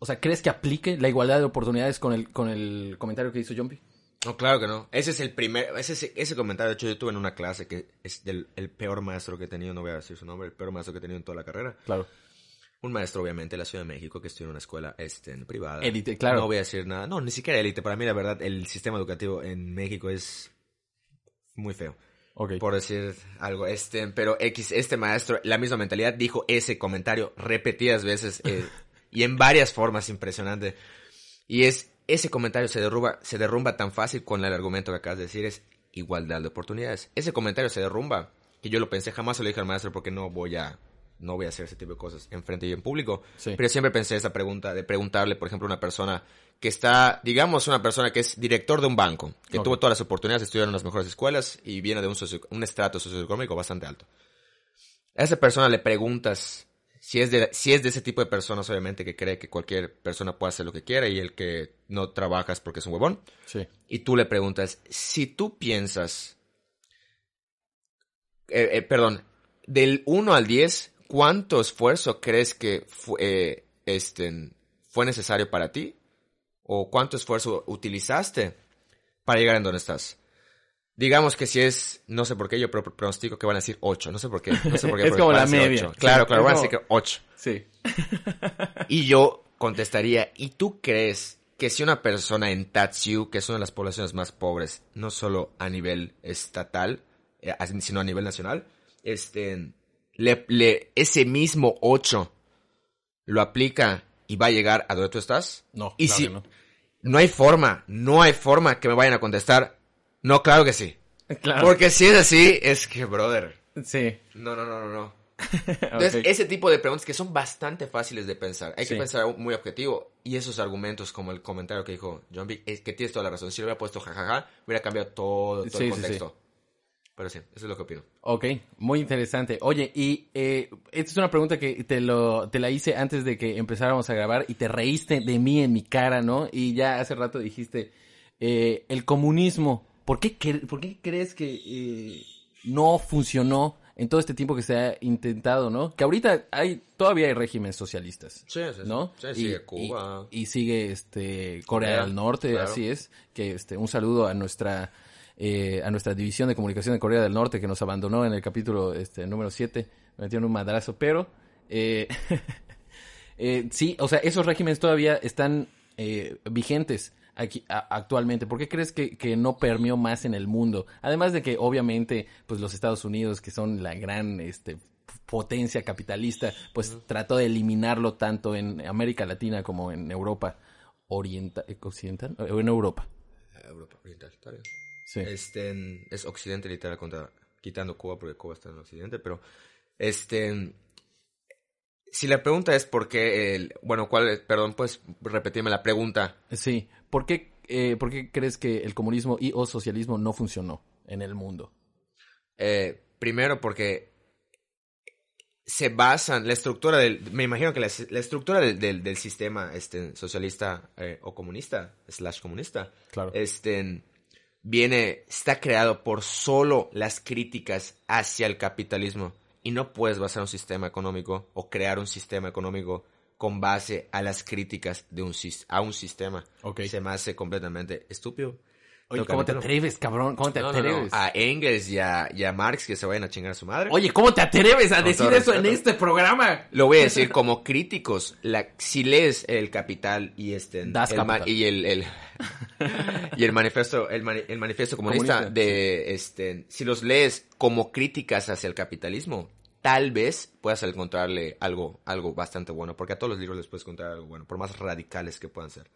o sea, ¿crees que aplique la igualdad de oportunidades con el, con el comentario que hizo Jumpy? No, claro que no. Ese es el primer, ese, ese, ese comentario, de hecho, yo tuve en una clase que es del el peor maestro que he tenido, no voy a decir su nombre, el peor maestro que he tenido en toda la carrera. Claro. Un maestro, obviamente, de la Ciudad de México, que estudió en una escuela este, en privada. Élite, claro. No voy a decir nada. No, ni siquiera élite. Para mí, la verdad, el sistema educativo en México es muy feo. Ok. Por decir algo. Este, pero X, este maestro, la misma mentalidad, dijo ese comentario repetidas veces eh, y en varias formas impresionante. Y es, ese comentario se derrumba, se derrumba tan fácil con el argumento que acabas de decir, es igualdad de oportunidades. Ese comentario se derrumba, que yo lo pensé, jamás se lo dije al maestro porque no voy a, no voy a hacer ese tipo de cosas en frente y en público. Sí. Pero siempre pensé esa pregunta de preguntarle, por ejemplo, a una persona que está, digamos, una persona que es director de un banco, que tuvo todas las oportunidades de estudiar en las mejores escuelas y viene de un, socio- un estrato socioeconómico bastante alto. A esa persona le preguntas si es, de, si es de ese tipo de personas, obviamente, que cree que cualquier persona puede hacer lo que quiera y el que no trabajas porque es un huevón. Sí. Y tú le preguntas, si tú piensas, eh, eh, perdón, del 1 al 10, ¿cuánto esfuerzo crees que fue, eh, este, fue necesario para ti? ¿O cuánto esfuerzo utilizaste para llegar en donde estás? Digamos que si es, no sé por qué, yo pro- pronostico que van a decir 8, no sé por qué. No sé por qué Es como van a la media. ocho. Claro, Sí, claro, van a decir que 8. Sí. Y yo contestaría, ¿y tú crees que si una persona en Tatsu, que es una de las poblaciones más pobres, no solo a nivel estatal, eh, sino a nivel nacional, este, le, le- ese mismo 8 lo aplica y va a llegar a donde tú estás? No, y claro si que no. no hay forma, no hay forma que me vayan a contestar, no, claro que sí. Claro. Porque si es así, es que, brother, Sí. no, no, no, no, no. Entonces, ese tipo de preguntas que son bastante fáciles de pensar. Hay Sí. que pensar muy objetivo. Y esos argumentos, como el comentario que dijo John B, es que tienes toda la razón. Si lo hubiera puesto jajaja, hubiera cambiado todo, todo Sí, el sí, contexto. Pero sí, eso es lo que opino. Ok, muy interesante. Oye, y eh, esta es una pregunta que te, lo, te la hice antes de que empezáramos a grabar y te reíste de mí en mi cara, ¿no? Y ya hace rato dijiste, eh, el comunismo, ¿por qué, cre- por qué crees que eh, no funcionó en todo este tiempo que se ha intentado, ¿no? Que ahorita hay, todavía hay regímenes socialistas. Sí, sí. ¿no? Sí, Y- sigue Cuba. Y, y sigue este Corea, Corea, del Norte, claro. así es. Que este un saludo a nuestra eh, a nuestra división de comunicación de Corea del Norte que nos abandonó en el capítulo este número 7, me metieron un madrazo, pero eh, eh, sí, o sea, esos regímenes todavía están eh, vigentes aquí a- actualmente. ¿Por qué crees que, que no permeó más en el mundo? Además de que obviamente pues los Estados Unidos que son la gran este potencia capitalista, pues trató de eliminarlo tanto en América Latina como en Europa oriental, occidental, o en Europa. Europa Oriental, está bien. Sí. Este, es Occidente literal contra, quitando Cuba porque Cuba está en Occidente, pero este, si la pregunta es por qué, el, bueno, cuál, es- perdón, puedes repetirme la pregunta. Sí. ¿Por qué, eh, ¿Por qué crees que el comunismo y o socialismo no funcionó en el mundo? Eh, primero porque se basan, la estructura del, me imagino que la, la estructura del, del, del sistema este, socialista eh, o comunista, slash comunista, Claro. este, viene, está creado por solo las críticas hacia el capitalismo. Y no puedes basar un sistema económico o crear un sistema económico con base a las críticas de un, a un sistema. Ok. Se me hace completamente estúpido. Oye, ¿cómo te atreves, cabrón? ¿Cómo te No, no, no. atreves? A Engels y a, y a Marx que se vayan a chingar a su madre. Oye, ¿cómo te atreves a decir eso en este programa? Lo voy a decir como críticos. La, si lees el Capital y este Das el, Kapital. y el, el- y el manifiesto el, mani- el manifiesto comunista, Comunista, de este si los lees como críticas hacia el capitalismo, tal vez puedas encontrarle algo algo bastante bueno, porque a todos los libros les puedes encontrar algo bueno, por más radicales que puedan ser.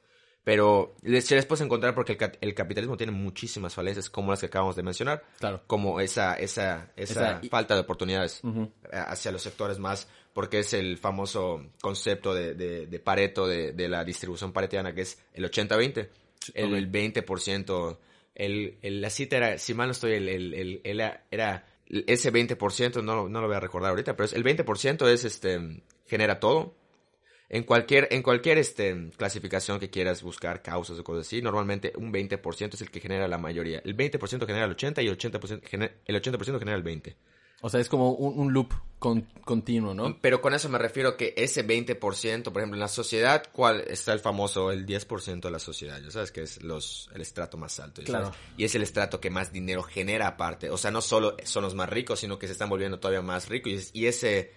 Pero les, se les puedes encontrar porque el, el capitalismo tiene muchísimas falencias como las que acabamos de mencionar Claro. como esa, esa, esa, Esa- falta de oportunidades eh, hacia los sectores más, porque es el famoso concepto de, de, de Pareto, de, de la distribución paretiana, que es el 80-20. El, ok. 20%, el, el- la cita era, si mal no estoy, el, el, el- el- era ese 20%, no, no lo voy a recordar ahorita, pero es, el 20% es, este, genera todo. En cualquier, en cualquier este, clasificación que quieras buscar causas o cosas así, normalmente un 20% es el que genera la mayoría. El 20% genera el 80% y el 80%, gener- el 80% genera el 20%. O sea, es como un, un loop con- continuo, ¿no? Pero con eso me refiero que ese 20%, por ejemplo, en la sociedad, ¿cuál está el famoso, el 10% de la sociedad? Ya sabes que es los, el estrato más alto. ¿ya Claro. sabes? Y es el estrato que más dinero genera aparte. O sea, no solo son los más ricos, sino que se están volviendo todavía más ricos. Y, es- y ese,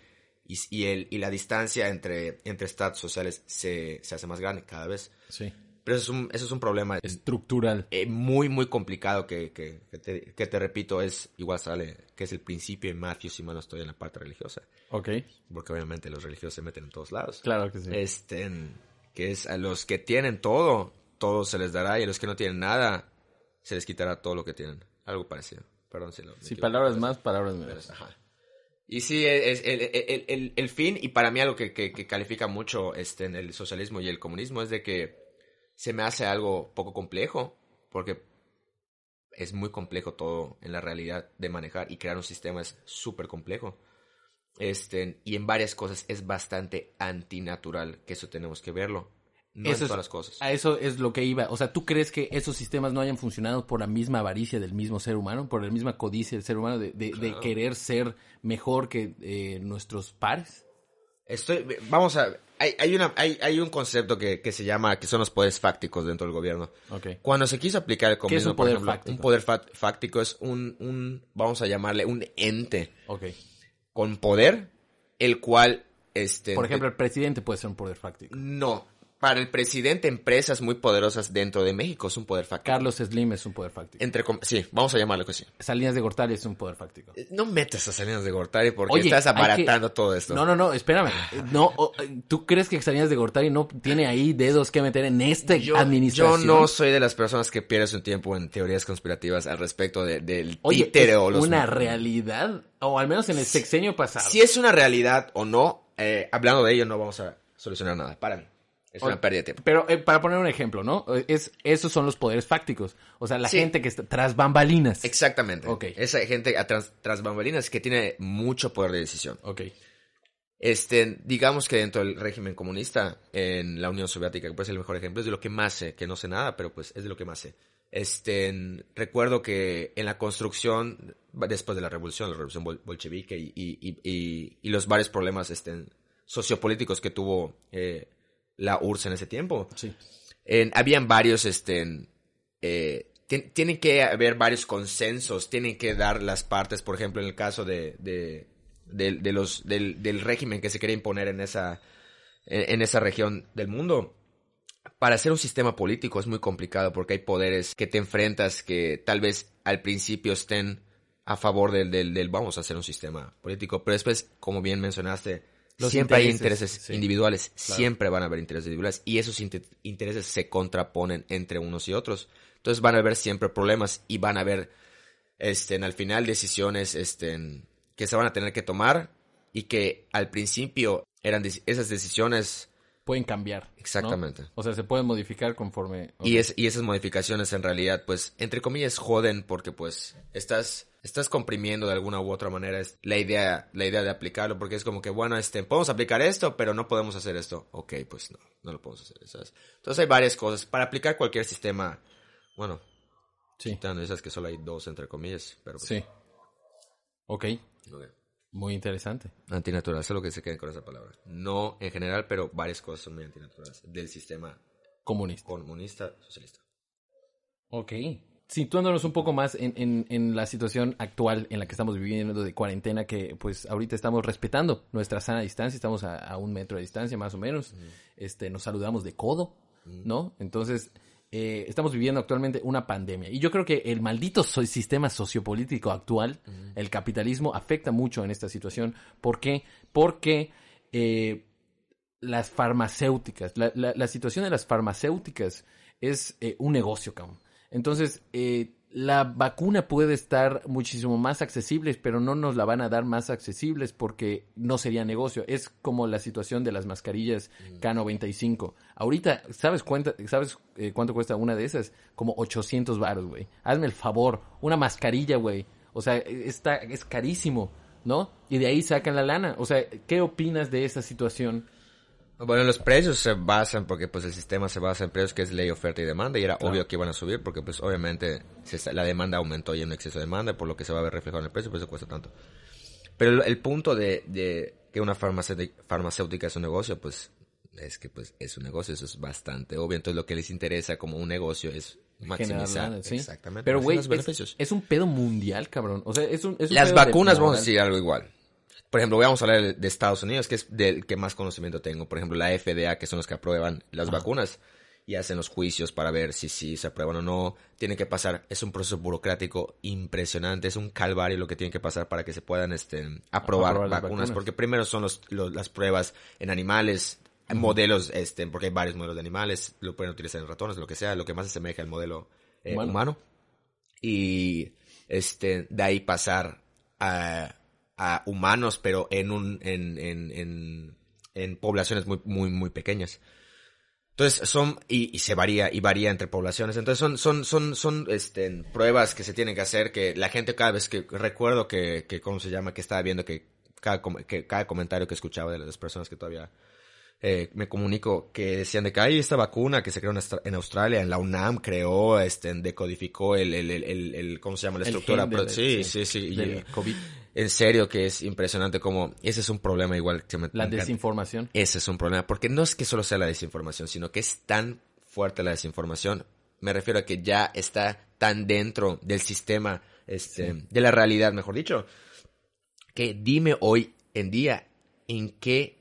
y, y el, y la distancia entre, entre estratos sociales se, se hace más grande cada vez. Sí. Pero eso es un, eso es un problema Estructural. eh, muy, muy complicado que, que, que te, que te repito, es igual sale, que es el principio en Matthew, si mal no estoy en la parte religiosa. Ok. Porque obviamente los religiosos se meten en todos lados. Claro que sí. Este, que es a los que tienen todo, todo se les dará, y a los que no tienen nada, se les quitará todo lo que tienen. Algo parecido. Perdón si lo. Sí, palabras más, palabras menos. ajá. Y sí, es el, el, el, el fin, y para mí algo que, que, que califica mucho este, en el socialismo y el comunismo es de que se me hace algo poco complejo, porque es muy complejo todo en la realidad de manejar y crear un sistema es súper complejo. Este, y en varias cosas es bastante antinatural, que eso tenemos que verlo. No Eso en es- todas las cosas. A eso es lo que iba. O sea, ¿tú crees que esos sistemas no hayan funcionado por la misma avaricia del mismo ser humano? ¿Por la misma codicia del ser humano de, de- de querer ser mejor que eh, nuestros pares? Estoy, vamos a, hay, hay, una, hay, hay un concepto que, que se llama, que son los poderes fácticos dentro del gobierno. Cuando se quiso aplicar el ¿Qué es comunismo, un por poder ejemplo, fáctico? un poder fáctico es un, un, vamos a llamarle un ente con poder, el cual, este... Por ejemplo, el presidente puede ser un poder fáctico. no, para el presidente, empresas muy poderosas dentro de México es un poder fáctico. Carlos Slim es un poder fáctico. Entre, sí, vamos a llamarlo así. Salinas de Gortari es un poder fáctico. No metas a Salinas de Gortari porque Oye, estás que- abaratando todo esto. No, no, no, espérame. No, ¿Tú crees que Salinas de Gortari no tiene ahí dedos que meter en esta Yo, administración? yo no soy de las personas que pierden su tiempo en teorías conspirativas al respecto de- del Oye, títere ¿es o los... una realidad, o al menos en el sexenio pasado. Si es una realidad o no, eh, hablando de ello no vamos a solucionar nada. Para mí. Es una pérdida de tiempo. Pero eh, para poner un ejemplo, ¿no? Es, esos son los poderes fácticos. O sea, la Sí. gente que está tras bambalinas. Exactamente. Esa gente a tras, tras bambalinas que tiene mucho poder de decisión. Ok. Este, digamos que dentro del régimen comunista en la Unión Soviética, que puede ser el mejor ejemplo, es de lo que más sé, que no sé nada, pero pues es de lo que más sé. Este, recuerdo que en la construcción, después de la revolución, la revolución bol- bolchevique y, y, y, y- y los varios problemas este, sociopolíticos que tuvo eh, la URSS en ese tiempo, Sí. en- habían varios, este, eh, tien- tienen que haber varios consensos, tienen que dar las partes, por ejemplo, en el caso de, de, de- de los, del, del régimen que se quería imponer en esa, en, en esa región del mundo. Para hacer un sistema político es muy complicado porque hay poderes que te enfrentas que tal vez al principio estén a favor del, del, del vamos a hacer un sistema político, pero después, como bien mencionaste, Los siempre hay intereses, sí. individuales, Claro. siempre van a haber intereses individuales y esos inte- intereses se contraponen entre unos y otros. Entonces van a haber siempre problemas y van a haber este, al final decisiones este, que se van a tener que tomar y que al principio eran dec- esas decisiones Pueden cambiar. ¿no? Exactamente. O sea, se pueden modificar conforme. y, es, y esas modificaciones en realidad pues entre comillas joden porque pues estás estás comprimiendo de alguna u otra manera es la idea, la idea de aplicarlo, porque es como que, bueno, este, podemos aplicar esto, pero no podemos hacer esto. Ok, pues no, no lo podemos hacer, ¿sabes? Entonces hay varias cosas. Para aplicar cualquier sistema, bueno, Sí. quitando esas que solo hay dos, entre comillas, pero pues, Sí. Ok. ok. Muy interesante. Antinatural, solo que se queden con esa palabra. No en general, pero varias cosas son muy antinaturales del sistema Comunista. comunista socialista. Ok. Situándonos un poco más en, en, en la situación actual en la que estamos viviendo de cuarentena, que pues ahorita estamos respetando nuestra sana distancia, estamos a, a un metro de distancia más o menos, este, nos saludamos de codo, ¿no? Entonces, eh, estamos viviendo actualmente una pandemia. Y yo creo que el maldito so- sistema sociopolítico actual, el capitalismo, afecta mucho en esta situación. ¿Por qué? Porque eh, las farmacéuticas, la, la- la situación de las farmacéuticas es eh, un negocio, cabrón. Entonces, eh, la vacuna puede estar muchísimo más accesible, pero no nos la van a dar más accesibles porque no sería negocio. Es como la situación de las mascarillas K95. Ahorita, ¿sabes, cuenta, ¿sabes eh, cuánto cuesta una de esas? Como 800 baros, güey. Hazme el favor, una mascarilla, güey. O sea, está, es carísimo, ¿no? Y de ahí sacan la lana. O sea, ¿qué opinas de esa situación? Bueno, los precios se basan porque pues el sistema se basa en precios que es ley, oferta y demanda y era Claro. obvio que iban a subir porque pues obviamente se la demanda aumentó y hay un exceso de demanda por lo que se va a ver reflejado en el precio, por eso cuesta tanto. Pero el, el punto de, de que una farmacéutica, farmacéutica es un negocio, pues es que pues es un negocio, eso es bastante obvio. Entonces lo que les interesa como un negocio es maximizar. ¿sí? Exactamente. Pero, güey, maximizar los beneficios. es, es un pedo mundial, cabrón. O sea, es un, es un Las pedo vacunas, vamos a decir algo igual. Por ejemplo, vamos a hablar de- Estados Unidos, que es del que más conocimiento tengo. Por ejemplo, la FDA, que son los que aprueban las vacunas y hacen los juicios para ver si, si se aprueban o no. Tiene que pasar, es un proceso burocrático impresionante, es un calvario lo que tiene que pasar para que se puedan este, aprobar, vacunas, vacunas. porque primero son los, los- las pruebas en animales, modelos, este, porque hay varios modelos de animales, lo pueden utilizar en ratones, lo que sea, lo que más se asemeja al modelo eh, Humano. humano y este de ahí pasar a, a humanos pero en un en, en, en, en poblaciones muy muy muy pequeñas entonces son y, y se varía y varía entre poblaciones entonces son son son son este pruebas que se tienen que hacer que la gente cada vez que recuerdo que que cómo se llama que estaba viendo que cada que cada comentario que escuchaba de las personas que todavía eh, me comunico que decían de que hay esta vacuna que se creó en, Austra- en Australia, en la UNAM creó, este, decodificó el, el, el, el, el- ¿cómo se llama? La estructura. sí, sí, sí, sí. y, COVID. En serio que es impresionante como, ese es un problema igual que me, La me desinformación. Ese es un problema, porque no es que solo sea la desinformación, sino que es tan fuerte la desinformación. Me refiero a que ya está tan dentro del sistema, este, de la realidad, mejor dicho, que dime hoy en día en qué,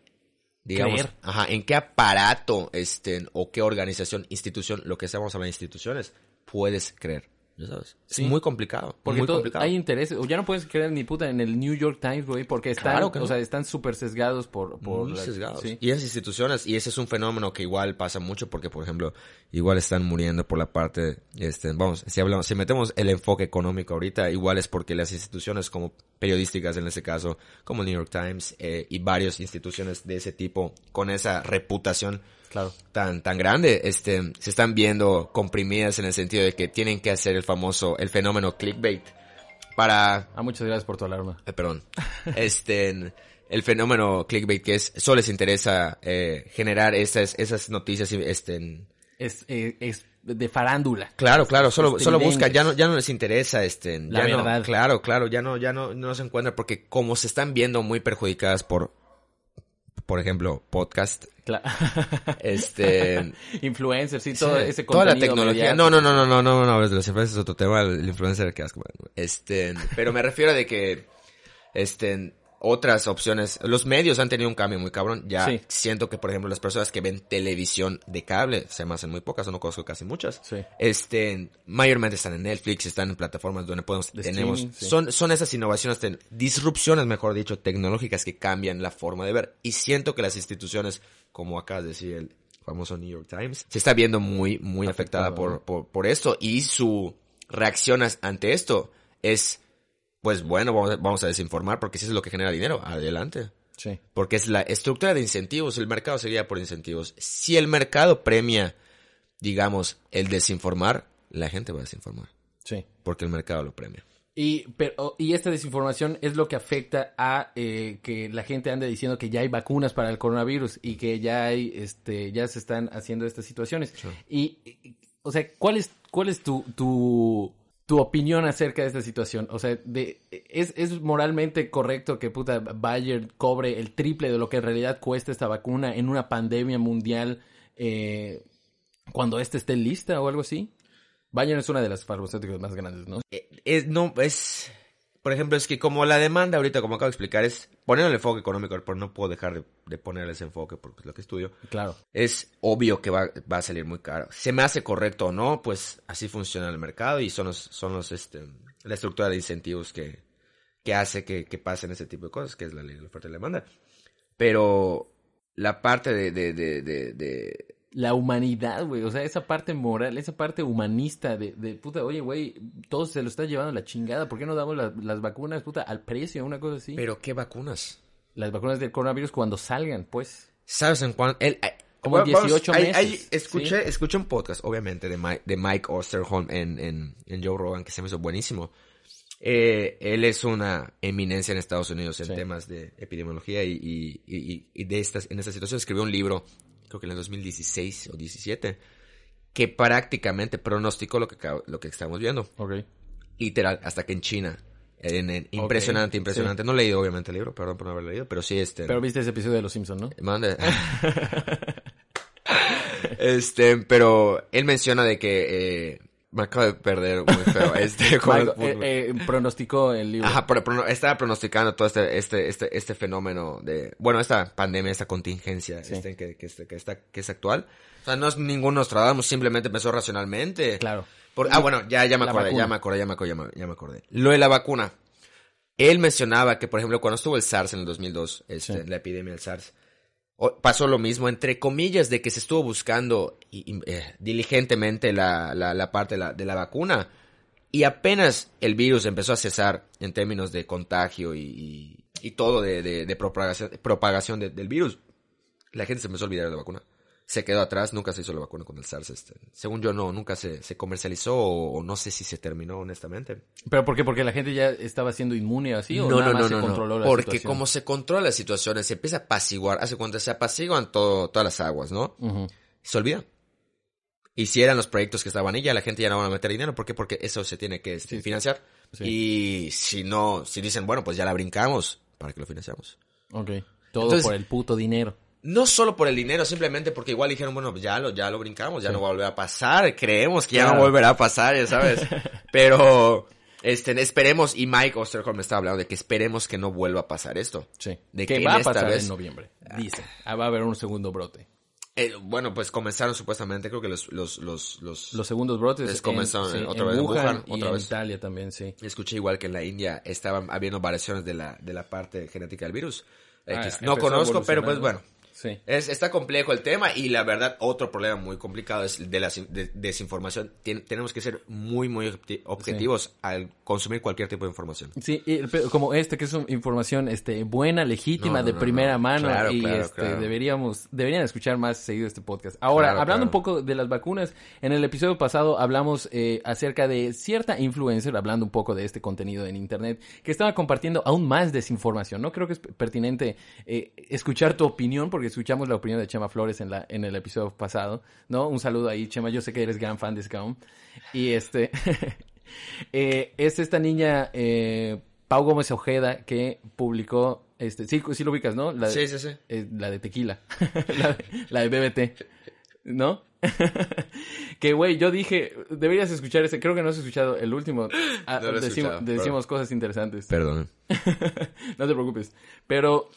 digamos, Creer. ajá, en qué aparato, este, o qué organización, institución, lo que estamos hablando de instituciones, puedes creer. ¿Ya sabes? Es Sí. muy complicado. Porque muy todo- complicado. hay intereses. O ya no puedes creer ni puta en el New York Times, güey, porque están, Claro que no. o sea, están súper sesgados por... por muy la- sesgados. sí. Y esas instituciones, y ese es un fenómeno que igual pasa mucho porque, por ejemplo, igual están muriendo por la parte, este, vamos, si hablamos, si metemos el enfoque económico ahorita, igual es porque las instituciones como periodísticas en este caso, como el New York Times, eh, y varias instituciones de ese tipo, con esa reputación Claro. tan, tan grande, este, se están viendo comprimidas en el sentido de que tienen que hacer el famoso, el fenómeno clickbait para Ah, muchas gracias por tu alarma. eh, perdón, este, el fenómeno clickbait que es, solo les interesa eh, generar esas, esas noticias, y, este, Es, eh, es de farándula. claro, claro, solo, solo busca, ya no, ya no les interesa, este, La no- verdad. claro, claro, ya no, ya no, no se encuentra porque como se están viendo muy perjudicadas por, por ejemplo, podcast, Cla- este, Influencers, sí, todo Sí, ese toda la contenido tecnología. No, no, no, no, no, no, no, de los influencers es otro tema, el influencer que asco. Este, pero me refiero a de que, este, otras opciones, los medios han tenido un cambio muy cabrón. Ya Sí. siento que, por ejemplo, las personas que ven televisión de cable, se me hacen muy pocas, o no conozco casi muchas. Sí. Este, mayormente están en Netflix, están en plataformas donde podemos, De tenemos, sí. son, son esas innovaciones, te- disrupciones, mejor dicho, tecnológicas que cambian la forma de ver. Y siento que las instituciones, como acabas de decir, el famoso New York Times, se está viendo muy, muy afectada por, por, por esto. Y su reacción ante esto es, pues bueno, vamos a, vamos a desinformar porque si es lo que genera dinero, adelante. Sí. Porque es la estructura de incentivos, el mercado se guía por incentivos. Si el mercado premia, digamos, el desinformar, la gente va a desinformar. Sí. Porque el mercado lo premia. Y, pero, y esta desinformación es lo que afecta a eh, que la gente ande diciendo que ya hay vacunas para el coronavirus y que ya hay, este, ya se están haciendo estas situaciones. Y, y, o sea, ¿cuál es, cuál es tu, tu, tu opinión acerca de esta situación? O sea, ¿es, ¿es moralmente correcto que puta Bayer cobre el triple de lo que en realidad cuesta esta vacuna en una pandemia mundial eh, cuando esta esté lista o algo así? Bayer es una de las farmacéuticas más grandes, ¿no? Eh, Es, no, es, por ejemplo, es que como la demanda ahorita, como acabo de explicar, es poner el enfoque económico, pero no puedo dejar de, de poner ese enfoque porque es lo que estudio. Claro. Es obvio que va, va a salir muy caro. Se me hace correcto o no, pues así funciona el mercado y son los, son los, este, la estructura de incentivos que, que hace que, que pasen ese tipo de cosas, que es la ley de la oferta y la demanda. Pero la parte de, de, de, de, de- La humanidad, güey. O sea, esa parte moral, esa parte humanista de, de puta, oye, güey, todo se lo está llevando la chingada. ¿Por qué no damos la- las vacunas, puta, al precio, una cosa así? Pero ¿qué vacunas? Las vacunas del coronavirus cuando salgan, pues. ¿Sabes en cuánto? Eh, Como en vamos, 18 hay- meses, hay- escuché, ¿sí? escuché un podcast, obviamente, de Mike, de Mike Osterholm en, en, en Joe Rogan, que se me hizo buenísimo. Eh, él es una eminencia en Estados Unidos en Sí. temas de epidemiología y, y, y- y de estas, en esta situación escribió un libro, creo que en el 2016 o 17, que prácticamente pronosticó lo que, lo que estamos viendo. Ok. Literal, hasta que en China. En- en- impresionante, impresionante. No he leído obviamente el libro, perdón por no haberlo leído, pero sí este... Pero viste ese episodio de Los Simpsons, ¿no? Mande. este, pero él menciona de que eh, me acabo de perder muy feo. Este, Michael, eh, eh, pronosticó el libro. Ajá, pero, pero no, estaba pronosticando todo este, este, este, este fenómeno de, bueno, esta pandemia, esta contingencia, Sí. este, que, que, este- que está, que es actual. O sea, no es ningún Nostradamus, simplemente pensó racionalmente. Claro. Por- ah, bueno, ya, ya me acordé, ya me acordé, ya me acordé, ya me, ya me acordé. Lo de la vacuna. Él mencionaba que, por ejemplo, cuando estuvo el SARS en el 2002, este, Sí. la epidemia del SARS, pasó lo mismo, entre comillas, de que se estuvo buscando eh, diligentemente la, la, la parte de la, vacuna. Y apenas el virus empezó a cesar en términos de contagio y, todo de, de, propagación, propagación de- del virus, la gente se empezó a olvidar de la vacuna. Se quedó atrás, nunca se hizo la vacuna con el SARS. Este. Según yo, no, nunca se, se comercializó o, o no sé si se terminó, honestamente. ¿Pero por qué? ¿Porque la gente ya estaba siendo inmune así o no, nada no, más no, se controló la Porque situación? como se controla las situaciones, se empieza a apaciguar, hace cuenta, se apaciguan todo, todas las aguas, ¿no? Se olvida. Y si eran los proyectos que estaban ahí, ya la gente ya no van a meter dinero. ¿Por qué? Porque eso se tiene que este, Sí. financiar. Sí. Y si no, si dicen, bueno, pues ya la brincamos, ¿para qué lo financiamos? Ok. Todo Entonces- por el puto dinero. No solo por el dinero, simplemente porque igual dijeron, bueno, ya lo, ya lo brincamos, ya Sí. no va a volver a pasar, creemos que ya Claro. no volverá a pasar, ya sabes. Pero, este, esperemos, y Mike Osterholm estaba hablando de que esperemos que no vuelva a pasar esto. Sí. De que que va a pasar vez- en noviembre. Dice. Ah, va a haber un segundo brote. Eh, bueno, pues comenzaron supuestamente, creo que los, los, los, los, Los segundos brotes Les comenzaron en, sí, otra en vez en Wuhan y otra en vez. Italia también, sí. escuché igual que en la India estaban habiendo variaciones de la, de la parte genética del virus. Ah, X. no conozco, pero pues bueno. Sí. Es, está complejo el tema y la verdad otro problema muy complicado es de la de- desinformación. Tien- tenemos que ser muy, muy objetivos al consumir cualquier tipo de información. Sí, y- pero como este que es información este buena, legítima, No, no, de primera no. mano Claro, y claro, este claro. deberíamos deberían escuchar más seguido este podcast. Ahora, hablando un poco de las vacunas, en el episodio pasado hablamos eh, acerca de cierta influencer hablando un poco de este contenido en internet que estaba compartiendo aún más desinformación. No creo que es pertinente eh, escuchar tu opinión porque escuchamos la opinión de Chema Flores en la en el episodio pasado, ¿no? Un saludo ahí, Chema, yo sé que eres gran fan de Scam. Y este Eh, es esta niña, eh, Pau Gómez Ojeda, que publicó, este, sí, sí lo ubicas, ¿no? La de, Sí, sí, sí. eh, la de tequila, la, de, la de BBT, ¿no? que, güey, yo dije, deberías escuchar ese, creo que no has escuchado el último. Ah, No lo decimos escuchado, decimos cosas interesantes. Perdón. no te preocupes. Pero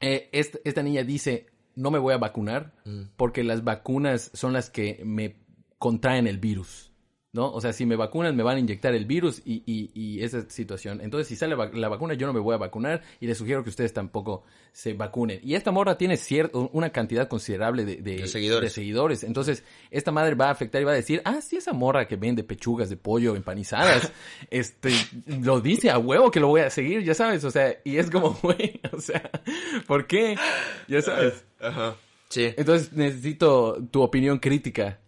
eh, esta, esta niña dice, no me voy a vacunar Mm. porque las vacunas son las que me contraen el virus. ¿No? O sea, si me vacunan, me van a inyectar el virus y, y, y esa situación. Entonces, si sale va- la vacuna, yo no me voy a vacunar y les sugiero que ustedes tampoco se vacunen. Y esta morra tiene cierto, una cantidad considerable de, de- De seguidores. de seguidores. Entonces, esta madre va a afectar y va a decir, ah, sí, esa morra que vende pechugas de pollo empanizadas, este, lo dice a huevo que lo voy a seguir, ya sabes, o sea, y es como, güey, o sea, ¿por qué? Ya sabes. Ajá. Sí. Entonces, necesito tu opinión crítica.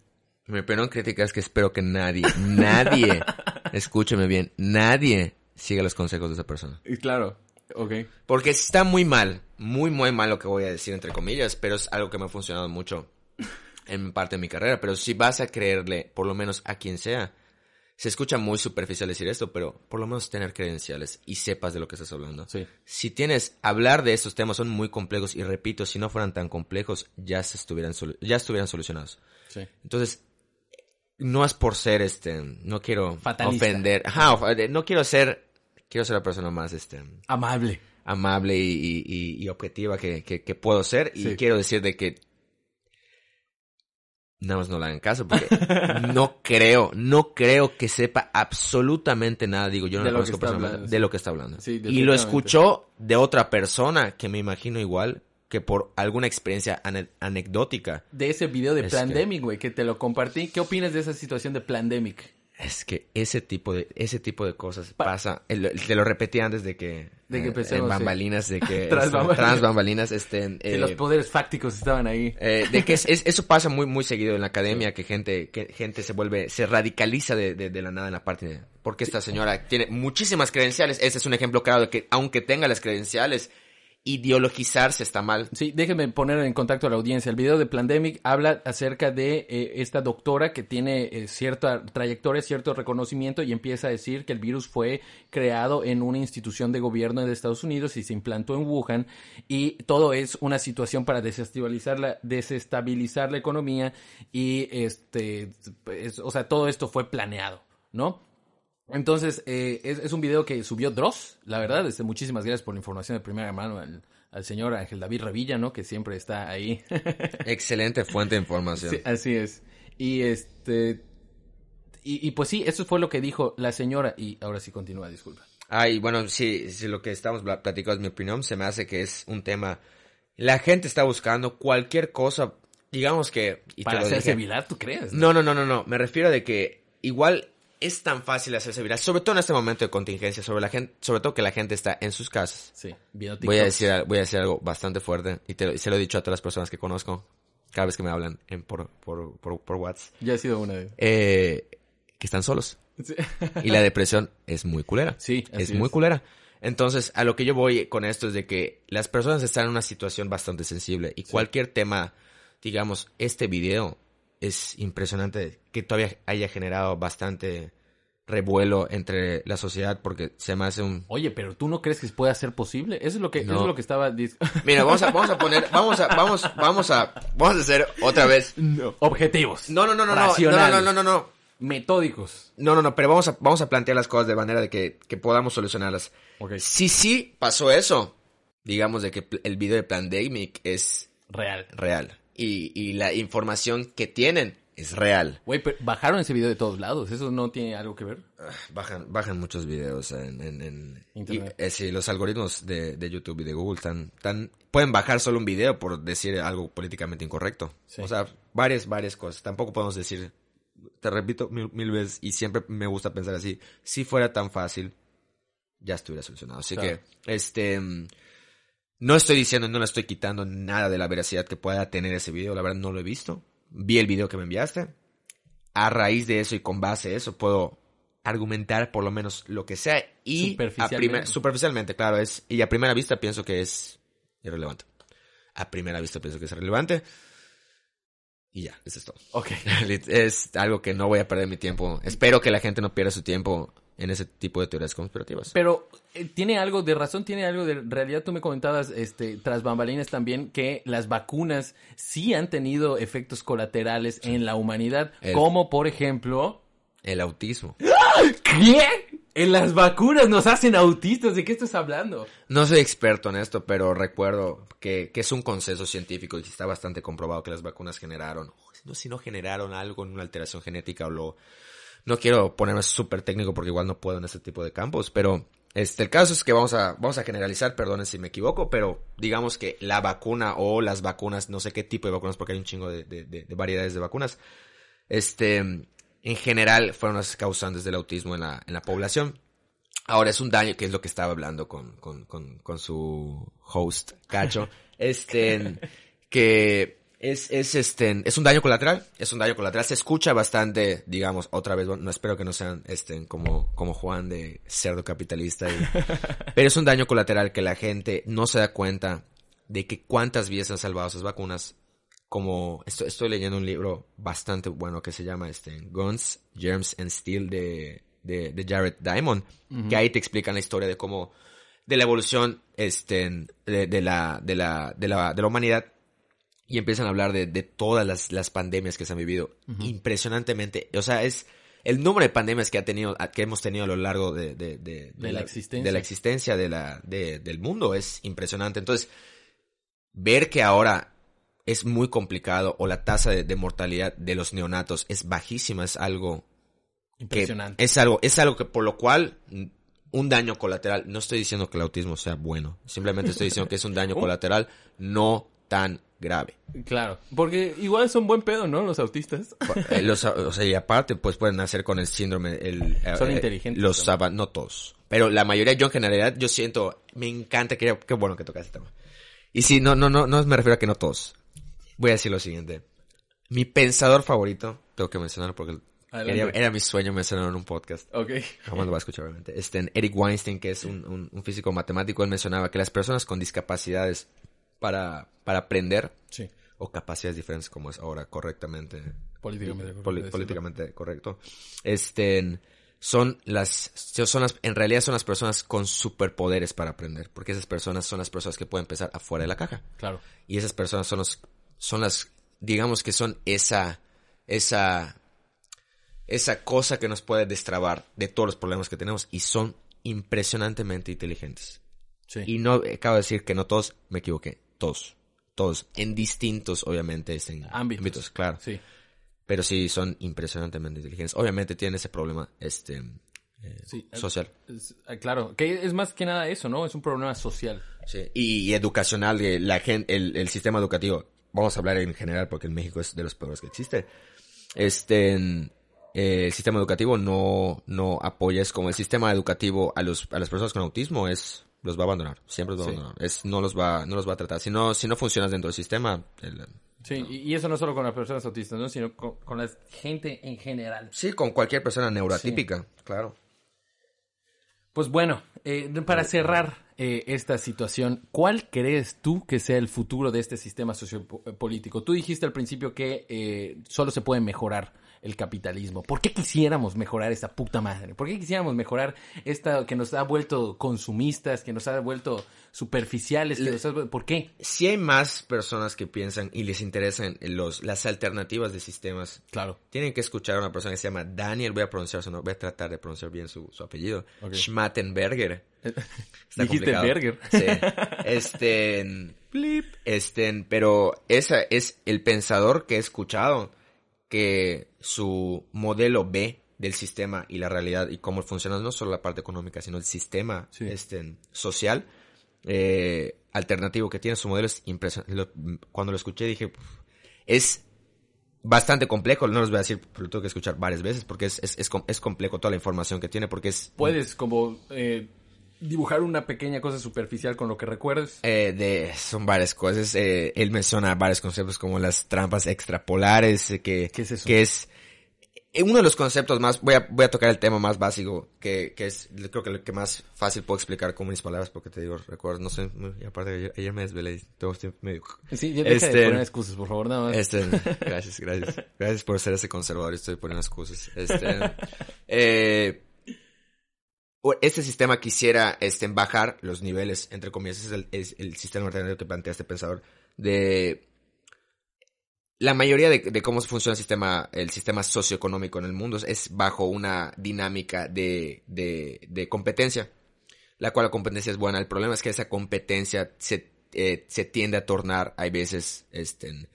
Mi opinión crítica es que espero que nadie, nadie, escúcheme bien, nadie siga los consejos de esa persona. Y Claro, ok. Porque está muy mal, muy, muy mal lo que voy a decir, entre comillas, pero es algo que me ha funcionado mucho en parte de mi carrera. Pero si vas a creerle, por lo menos a quien sea, se escucha muy superficial decir esto, pero por lo menos tener credenciales y sepas de lo que estás hablando. Sí. Si tienes, hablar de estos temas son muy complejos y repito, si no fueran tan complejos, ya se estuvieran, ya estuvieran solucionados. Sí. Entonces, no es por ser, este, no quiero Fatalista. ofender, ajá, eh, no quiero ser, quiero ser la persona más, este, Amable. amable y, y- objetiva que, que- que puedo ser. Y quiero decir de que nada más no le hagan caso porque no creo, no creo que sepa absolutamente nada. Digo, yo no De lo lo conozco personalmente, hablando, de lo que está hablando. Sí, y lo escuchó de otra persona que me imagino igual que por alguna experiencia ane- anecdótica. De ese video de Es que- Plandemic, güey, que te lo compartí. ¿Qué opinas de esa situación de Plandemic? Es que ese tipo de ese tipo de cosas Pa- pasa. El- te lo repetí antes de que De que eh, empecemos, en sí. bambalinas de que Tras este, bambalinas. trans bambalinas estén Que eh, los poderes fácticos estaban ahí. Eh, de que es, es- eso pasa muy muy seguido en la academia que gente que gente se vuelve se radicaliza de, de- de la nada en la parte de porque esta señora tiene muchísimas credenciales ese es un ejemplo claro de que aunque tenga las credenciales ideologizarse está mal Sí, déjenme poner en contacto a la audiencia. El video de Plandemic habla acerca de eh, esta doctora que tiene eh, cierta trayectoria, cierto reconocimiento y empieza a decir que el virus fue creado en una institución de gobierno de Estados Unidos y se implantó en Wuhan y todo es una situación para desestabilizar la, desestabilizar la economía y este, es- o sea, todo esto fue planeado, ¿no? Entonces, eh, es, es un video que subió Dross, la verdad. Este, muchísimas gracias por la información de primera mano al, al señor Ángel David Revilla, ¿no? Que siempre está ahí. excelente fuente de información Sí, así es. Y este. Y, y pues sí, eso fue lo que dijo la señora. Y ahora sí continúa, disculpa. Ay, bueno, sí, sí, lo que estamos pla- platicando es mi opinión, se me hace que es un tema, la gente está buscando cualquier cosa, digamos que... y Para hacerse viral, ¿tú crees? No, no, no, no, no, me refiero de que igual es tan fácil hacerse viral, sobre todo en este momento de contingencia, sobre la gente, sobre todo que la gente está en sus casas. Sí, viendo Voy a decir, voy a decir algo bastante fuerte, y te, y se lo he dicho a todas las personas que conozco, cada vez que me hablan en, por, por, por, por WhatsApp, Ya ha sido una de. eh, que están solos. Sí. Y la depresión es muy culera. Sí, así es muy culera. Entonces, a lo que yo voy con esto es de que las personas están en una situación bastante sensible y cualquier tema, digamos, este video es impresionante que todavía haya generado bastante revuelo entre la sociedad porque se me hace un... Oye, pero tú no crees que pueda ser posible? Eso es lo que, eso No. es lo que estaba. Mira, vamos a, vamos a poner, vamos a, vamos, vamos a, vamos a hacer otra vez. Objetivos. No, no, no, no, no, no, no, no, no, no. Metódicos. No, no, no, pero vamos a, vamos a plantear las cosas de manera de que, que podamos solucionarlas. Ok. Si sí pasó eso, digamos de que el video de Plandemic es Real. real y, y la información que tienen es real. Güey, pero bajaron ese video de todos lados. ¿Eso no tiene algo que ver? Bajan, bajan muchos videos en, en, en- Internet. y, eh, sí, los algoritmos de, de YouTube y de Google están, tan, pueden bajar solo un video por decir algo políticamente incorrecto. Sí. O sea, varias, varias cosas. Tampoco podemos decir, te repito mil, mil veces y siempre me gusta pensar así, si fuera tan fácil, ya estuviera solucionado. Así Claro. que, este, mm, no estoy diciendo, no le estoy quitando nada de la veracidad que pueda tener ese video. La verdad no lo he visto. Vi el video que me enviaste. A raíz de eso y con base a eso puedo argumentar por lo menos lo que sea y a Superficialmente. primer- superficialmente, claro, es y a primera vista pienso que es irrelevante. A primera vista pienso que es irrelevante. Y ya, eso es todo. Ok. Es algo que no voy a perder mi tiempo. Espero que la gente no pierda su tiempo en ese tipo de teorías conspirativas. Pero eh, tiene algo de razón, tiene algo de realidad. Tú me comentabas, este, tras bambalinas también, que las vacunas sí han tenido efectos colaterales en la humanidad, El- como por ejemplo, El autismo. ¿qué? En las vacunas nos hacen autistas. ¿De qué estás hablando? No soy experto en esto, pero recuerdo que, que es un consenso científico y está bastante comprobado que las vacunas generaron, no si no generaron algo en una alteración genética o lo... No quiero ponerme súper técnico porque igual no puedo en este tipo de campos, pero este, el caso es que vamos a, vamos a generalizar, perdonen si me equivoco, pero digamos que la vacuna o las vacunas, no sé qué tipo de vacunas porque hay un chingo de, de- de- de variedades de vacunas, este, en general fueron las causantes del autismo en la, en la población. Ahora es un daño, que es lo que estaba hablando con, con, con, con su host, Cacho, este, que Es, es, este, es un daño colateral, es un daño colateral. Se escucha bastante, digamos, otra vez, bueno, no espero que no sean este, como, como Juan de cerdo capitalista. y- pero es un daño colateral que la gente no se da cuenta de que cuántas vidas han salvado esas vacunas. Como estoy, estoy leyendo un libro bastante bueno que se llama este, Guns, Germs and Steel de, de, de Jared Diamond, que ahí te explican la historia de cómo, de la evolución este, de, de la, de, la, de, la, de la humanidad y empiezan a hablar de, de todas las, las pandemias que se han vivido. Impresionantemente. O sea, es el número de pandemias que ha tenido, que hemos tenido a lo largo de, de, de, De la existencia. de la existencia de la, del mundo es impresionante. Entonces, ver que ahora es muy complicado o la tasa de, mortalidad de los neonatos es bajísima es algo que Impresionante. es algo es algo que por lo cual un daño colateral no estoy diciendo que el autismo sea bueno simplemente estoy diciendo que es un daño colateral no tan grave Claro. Porque igual son buen pedo, ¿no? Los autistas. Eh, los, o sea, y aparte, pues pueden nacer con el síndrome. El, eh, Son eh, inteligentes Los saban, no todos. Pero la mayoría, yo en generalidad, yo siento, me encanta, que, qué bueno que tocas este tema. Y sí, no, no, no, no me refiero a que no todos. Voy a decir lo siguiente. Mi pensador favorito, tengo que mencionarlo porque era mi sueño mencionarlo en un podcast. Ok. Jamás lo va a escuchar, obviamente. Este, Eric Weinstein, que es un, un- un físico matemático, él mencionaba que las personas con discapacidades para, para aprender, Sí. o capacidades diferentes, como es ahora correctamente, Políticamente correcto poli- decirlo. políticamente correcto, este, son las, son las, en realidad son las personas con superpoderes para aprender, porque esas personas son las personas que pueden pensar afuera de la caja. Claro. Y esas personas son los, son las, digamos que son esa, esa, esa cosa que nos puede destrabar de todos los problemas que tenemos y son impresionantemente inteligentes. Sí. Y no, eh, acabo de decir que no todos, me equivoqué, todos, todos, en distintos, obviamente, este, Ámbitos. claro. Sí. Pero sí, son impresionantemente inteligentes. Obviamente tienen ese problema, este, eh, Sí. social. Es- ah, claro. Que es más que nada eso, ¿no? Es un problema social. Sí, y, y educacional de la gente, el, el sistema educativo. Vamos a hablar en general porque en México es de los peores que existe. Este, en- eh, el sistema educativo no, no apoya, es como el sistema educativo a los, a las personas con autismo es, los va a abandonar, siempre los va a Sí. abandonar. Es, no los va, no los va a tratar. Si no, si no funcionas dentro del sistema, el- Sí, y, y eso no solo con las personas autistas, ¿no? Sino con, con la gente en general. sí, con cualquier persona neuroatípica, claro. Pues bueno, eh, para cerrar eh, esta situación, ¿cuál crees tú que sea el futuro de este sistema sociopolítico? Tú dijiste al principio que eh, solo se puede mejorar el capitalismo. ¿Por qué quisiéramos mejorar esta puta madre? ¿Por qué quisiéramos mejorar esta que nos ha vuelto consumistas, que nos ha vuelto superficiales? Que nos ha ¿Por qué? Si hay más personas que piensan y les interesan los, las alternativas de sistemas, Claro. tienen que escuchar a una persona que se llama Daniel, voy a pronunciar su nombre, voy a tratar de pronunciar bien su, su apellido. Schmattenberger. Está Dijiste. Berger. Sí. Este, blip, este, pero esa es el pensador que he escuchado que su modelo B del sistema y la realidad y cómo funciona no solo la parte económica, sino el sistema Sí. este, social eh, alternativo que tiene su modelo es impresionante. Lo- Cuando lo escuché dije, "Uf, es bastante complejo, no los voy a decir, pero lo tengo que escuchar varias veces porque es, es, es complejo toda la información que tiene porque es... Puedes como eh, dibujar una pequeña cosa superficial con lo que recuerdes. Eh, de, son varias cosas. eh, él menciona varios conceptos como las trampas extrapolares, eh, que, ¿Qué es eso? que es eh, uno de los conceptos más, voy a, voy a tocar el tema más básico, que, que es, creo que lo que más fácil puedo explicar con mis palabras, porque te digo, recuerdo, no sé, y aparte ayer, ayer me desvelé, todo estoy medio... Sí, ya deja Este- de poner excusas, por favor, nada más. Este, gracias, gracias. Gracias por ser ese conservador. Estoy poniendo excusas. Este, eh, este sistema quisiera este, bajar los niveles, entre comillas, es el, es el sistema alternativo que plantea este pensador, de la mayoría de, de cómo funciona el sistema, el sistema socioeconómico en el mundo es bajo una dinámica de, de, de competencia, la cual la competencia es buena. El problema es que esa competencia se, eh, se tiende a tornar, hay veces, este,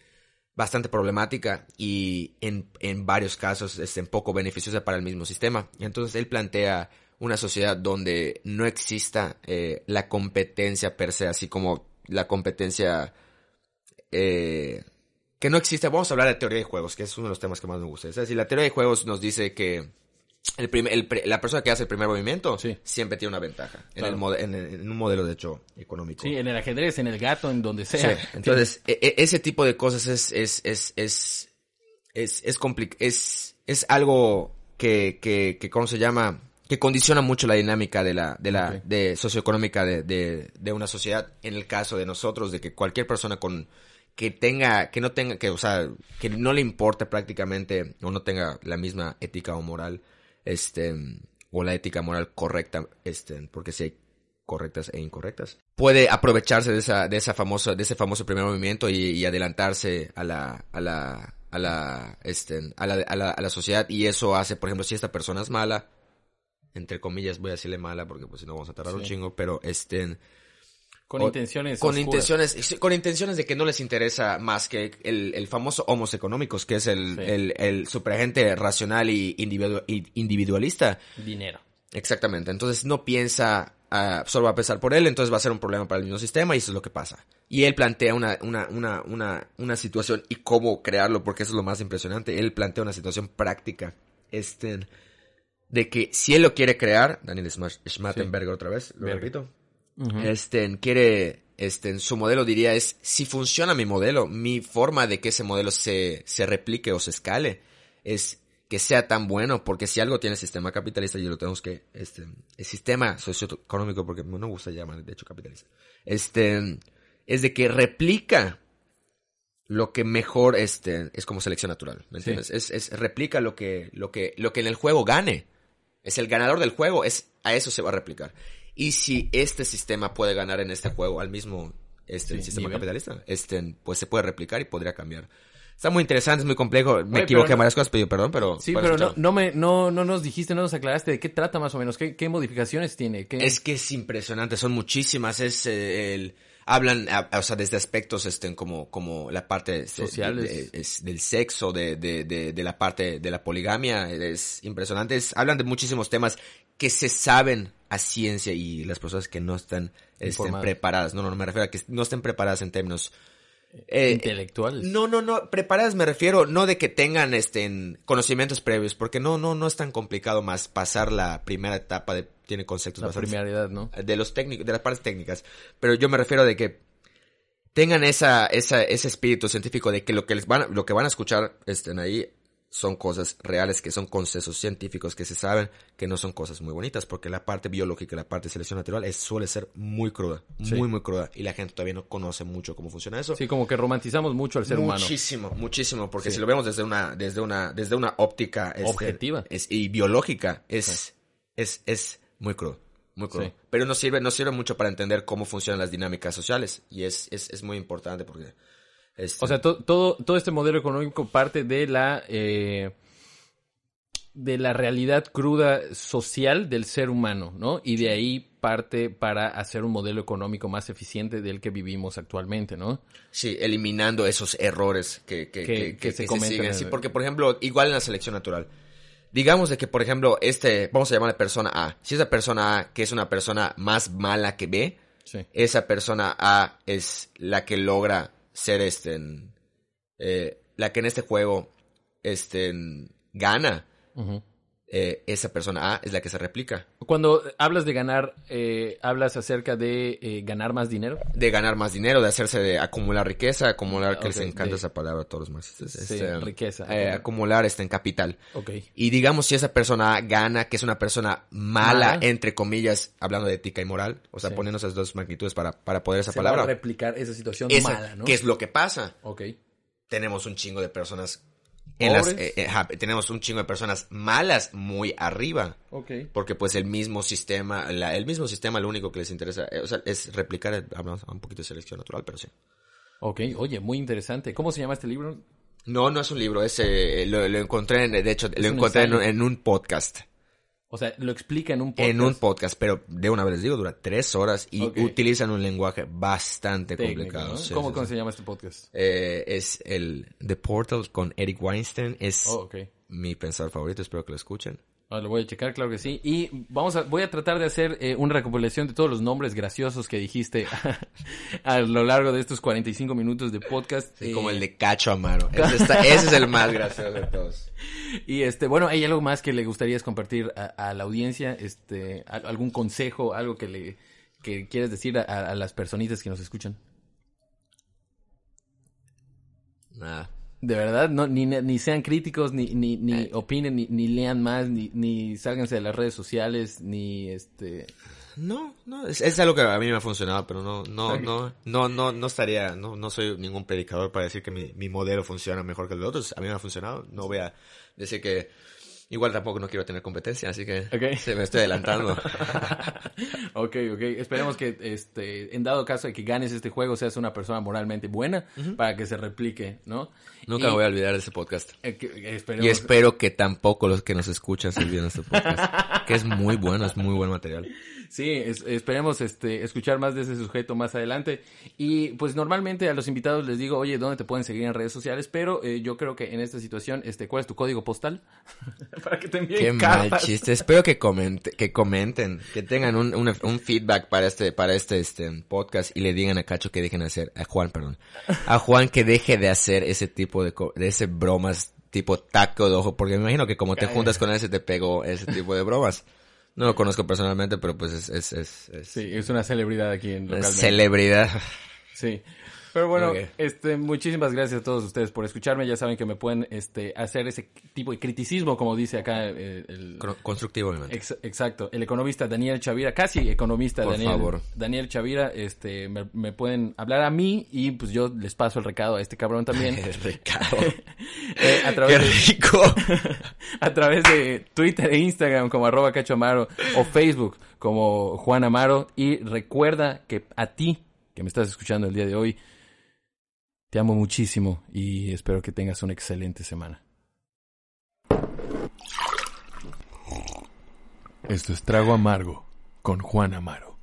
bastante problemática y en, en varios casos este, poco beneficiosa para el mismo sistema. Entonces él plantea una sociedad donde no exista eh, la competencia per se, así como la competencia eh, que no existe. Vamos a hablar de teoría de juegos, que es uno de los temas que más me gusta. Es decir, la teoría de juegos nos dice que el primer- el la persona que hace el primer movimiento Sí. siempre tiene una ventaja en, Claro. el en, el- en un modelo, de hecho, económico. Sí, en el ajedrez, en el gato, en donde Sí, sea. Entonces, e- e- ese tipo de cosas es, es, es, es, es, es, es, es algo que, que, que, ¿cómo se llama? Que condiciona mucho la dinámica de la, de la, de socioeconómica de, de, de una sociedad. En el caso de nosotros, de que cualquier persona con, que tenga, que no tenga, que, o sea, que no le importe prácticamente, o no tenga la misma ética o moral, este, o la ética moral correcta, este, porque si hay correctas e incorrectas. Puede aprovecharse de esa, de esa famosa, de ese famoso primer movimiento y, y adelantarse a la, a la, a la, este, a la, a la, a la sociedad y eso hace, por ejemplo, si esta persona es mala, entre comillas voy a decirle mala porque pues si no vamos a tardar un chingo, pero este, Con o- intenciones con oscuras. intenciones con intenciones de que no les interesa más que el, el famoso homos económicos que es el, Sí. el, el superagente racional y individu- y individualista Dinero. exactamente entonces no piensa ah, solo va a pensar por él entonces va a ser un problema para el mismo sistema y eso es lo que pasa y él plantea una una una una una situación y cómo crearlo porque eso es lo más impresionante él plantea una situación práctica este de que si él lo quiere crear Daniel Schma- Schmattenberger otra vez lo Berger. repito este, quiere, este, su modelo diría es, si funciona mi modelo, mi forma de que ese modelo se, se replique o se escale, es que sea tan bueno, porque si algo tiene el sistema capitalista, y lo tenemos que, este, el sistema socioeconómico, porque no me gusta llamar, de hecho, capitalista, este, es de que replica lo que mejor, este, es como selección natural, ¿me Sí. entiendes? Es, es, replica lo que, lo que, lo que en el juego gane. Es el ganador del juego, es, a eso se va a replicar. Y si este sistema puede ganar en este juego al mismo este, Sí, sistema nivel. capitalista, este, pues se puede replicar y podría cambiar. Está muy interesante, es muy complejo. Me Oye, equivoqué no- varias cosas, pido perdón, pero... Sí, pero no, no, me, no, no nos dijiste, no nos aclaraste de qué trata más o menos, qué, qué modificaciones tiene. ¿Qué... Es que es impresionante, son muchísimas, es eh, el... Hablan, a- o sea, desde aspectos este, como, como la parte Sociales. de- de- es del sexo, de, de, la parte de la poligamia, es impresionante. Es- hablan de muchísimos temas que se saben a ciencia y las personas que no están Informadas. preparadas. No, no, no, me refiero a que no estén preparadas en términos... eh, Intelectuales. no, no, no, preparadas me refiero no de que tengan este en conocimientos previos, porque no, no, no es tan complicado más pasar la primera etapa de tiene conceptos la primera edad, ¿no? de los técnicos, de las partes técnicas, pero yo me refiero de que tengan esa, esa, ese espíritu científico de que lo que les van, a- lo que van a escuchar estén ahí son cosas reales, que son consensos científicos que se saben que no son cosas muy bonitas, porque la parte biológica, la parte de selección natural es, suele ser muy cruda, Sí. muy, muy cruda, y la gente todavía no conoce mucho cómo funciona eso. Sí, como que romantizamos mucho al ser humano. Muchísimo, muchísimo, porque Sí. si lo vemos desde una, desde una, desde una óptica este, Objetiva. es, y biológica, es, es, es muy crudo, muy crudo. Pero nos sirve, nos sirve mucho para entender cómo funcionan las dinámicas sociales, y es, es, es muy importante porque, este, O sea, to- todo, todo este modelo económico parte de la eh, de la realidad cruda social del ser humano, ¿no? Y de ahí parte para hacer un modelo económico más eficiente del que vivimos actualmente, ¿no? sí, eliminando esos errores que, que, Que- que, que que se cometen siguen. Sí, porque, por ejemplo, igual en la selección natural, digamos de que, por ejemplo, este, vamos a llamar a persona A, si esa persona A, que es una persona más mala que B, Sí. esa persona A es la que logra ser este eh, la que en este juego este gana. Eh, esa persona A es la que se replica Cuando hablas de ganar, eh, hablas acerca de eh, ganar más dinero. de ganar más dinero de hacerse de acumular riqueza acumular que les encanta de- esa palabra a todos los marxistas Sí, este, riqueza. acumular este en capital Ok. y digamos si esa persona A gana que es una persona mala, Mala. entre comillas hablando de ética y moral o sea Sí. poniendo esas dos magnitudes para para poder esa Se va a palabra replicar esa situación Esa- mala, ¿no? ¿qué es lo que pasa? Ok. tenemos un chingo de personas en las, eh, eh, tenemos un chingo de personas malas muy arriba. Porque pues el mismo sistema la- el mismo sistema lo único que les interesa eh, o sea, es replicar el- hablamos un poquito de selección natural pero sí. Ok, oye, muy interesante. ¿Cómo se llama este libro? no no es un libro es lo, lo encontré en, de hecho lo encontré en un podcast O sea, lo explica en un podcast. en un podcast pero de una vez les digo dura tres horas y utilizan un lenguaje bastante técnico, complicado ¿no? sí, ¿Cómo, sí, cómo sí. se llama este podcast? Eh, es el The Portal con Eric Weinstein es Oh, ok. mi pensador favorito, espero que lo escuchen. Ah, lo voy a checar, claro que sí. Y vamos a, voy a tratar de hacer eh, una recopilación de todos los nombres graciosos que dijiste a lo largo de estos 45 minutos de podcast. Sí, como Eh, el de Cacho Amaro. Ese, está- ese es el más gracioso de todos. Y este, bueno, ¿hay algo más que le gustaría compartir a, a la audiencia? Este, algún consejo, algo que le que quieres decir a las personitas que nos escuchan? Nada. De verdad, no, ni, ni sean críticos, ni, ni, ni Eh. opinen, ni, ni lean más, ni, ni sálganse de las redes sociales, ni este... No, no, es, es algo que a mí me ha funcionado, pero no, no, no, no, no, no estaría, no, no soy ningún predicador para decir que mi, mi modelo funciona mejor que el de otros. A mí me ha funcionado. No voy a decir que, igual tampoco no quiero tener competencia, así que se me estoy adelantando. ok, ok. Esperemos que, este, en dado caso de que ganes este juego, seas una persona moralmente buena para que se replique, ¿no? Nunca Y- me voy a olvidar de ese podcast. eh, que- esperemos- Y espero que tampoco los que nos escuchan se olviden de este podcast. que es muy bueno, es muy buen material. Sí, es- esperemos este, escuchar más de ese sujeto más adelante. Y pues normalmente a los invitados les digo, oye, ¿dónde te pueden seguir en redes sociales? Pero eh, yo creo que en esta situación, este, ¿cuál es tu código postal? Para que te envíen Qué mal chiste. Espero que comente, que comenten, que tengan un, un, un feedback para este, para este, este podcast y le digan a Cacho que dejen de hacer, a Juan, perdón, a Juan que deje de hacer ese tipo de, de ese bromas tipo taco de ojo, porque me imagino que como te juntas con él se te pegó ese tipo de bromas. No lo conozco personalmente, pero pues es, es, es, es, Sí, es una celebridad aquí en localmente. celebridad. Sí. Pero bueno, este, muchísimas gracias a todos ustedes por escucharme. Ya saben que me pueden este, hacer ese tipo de criticismo, como dice acá eh, el, Constructivo, obviamente. Ex- exacto. El economista Daniel Chavira, casi economista Por Daniel, favor. Daniel Chavira, este, me, me pueden hablar a mí y pues yo les paso el recado a este cabrón también. Ricardo. Eh, a Qué través de, rico. a través de Twitter e Instagram como arroba Cacho Amaro o Facebook como Juan Amaro y recuerda que a ti que me estás escuchando el día de hoy te amo muchísimo y espero que tengas una excelente semana. Esto es Trago Amargo con Juan Amaro.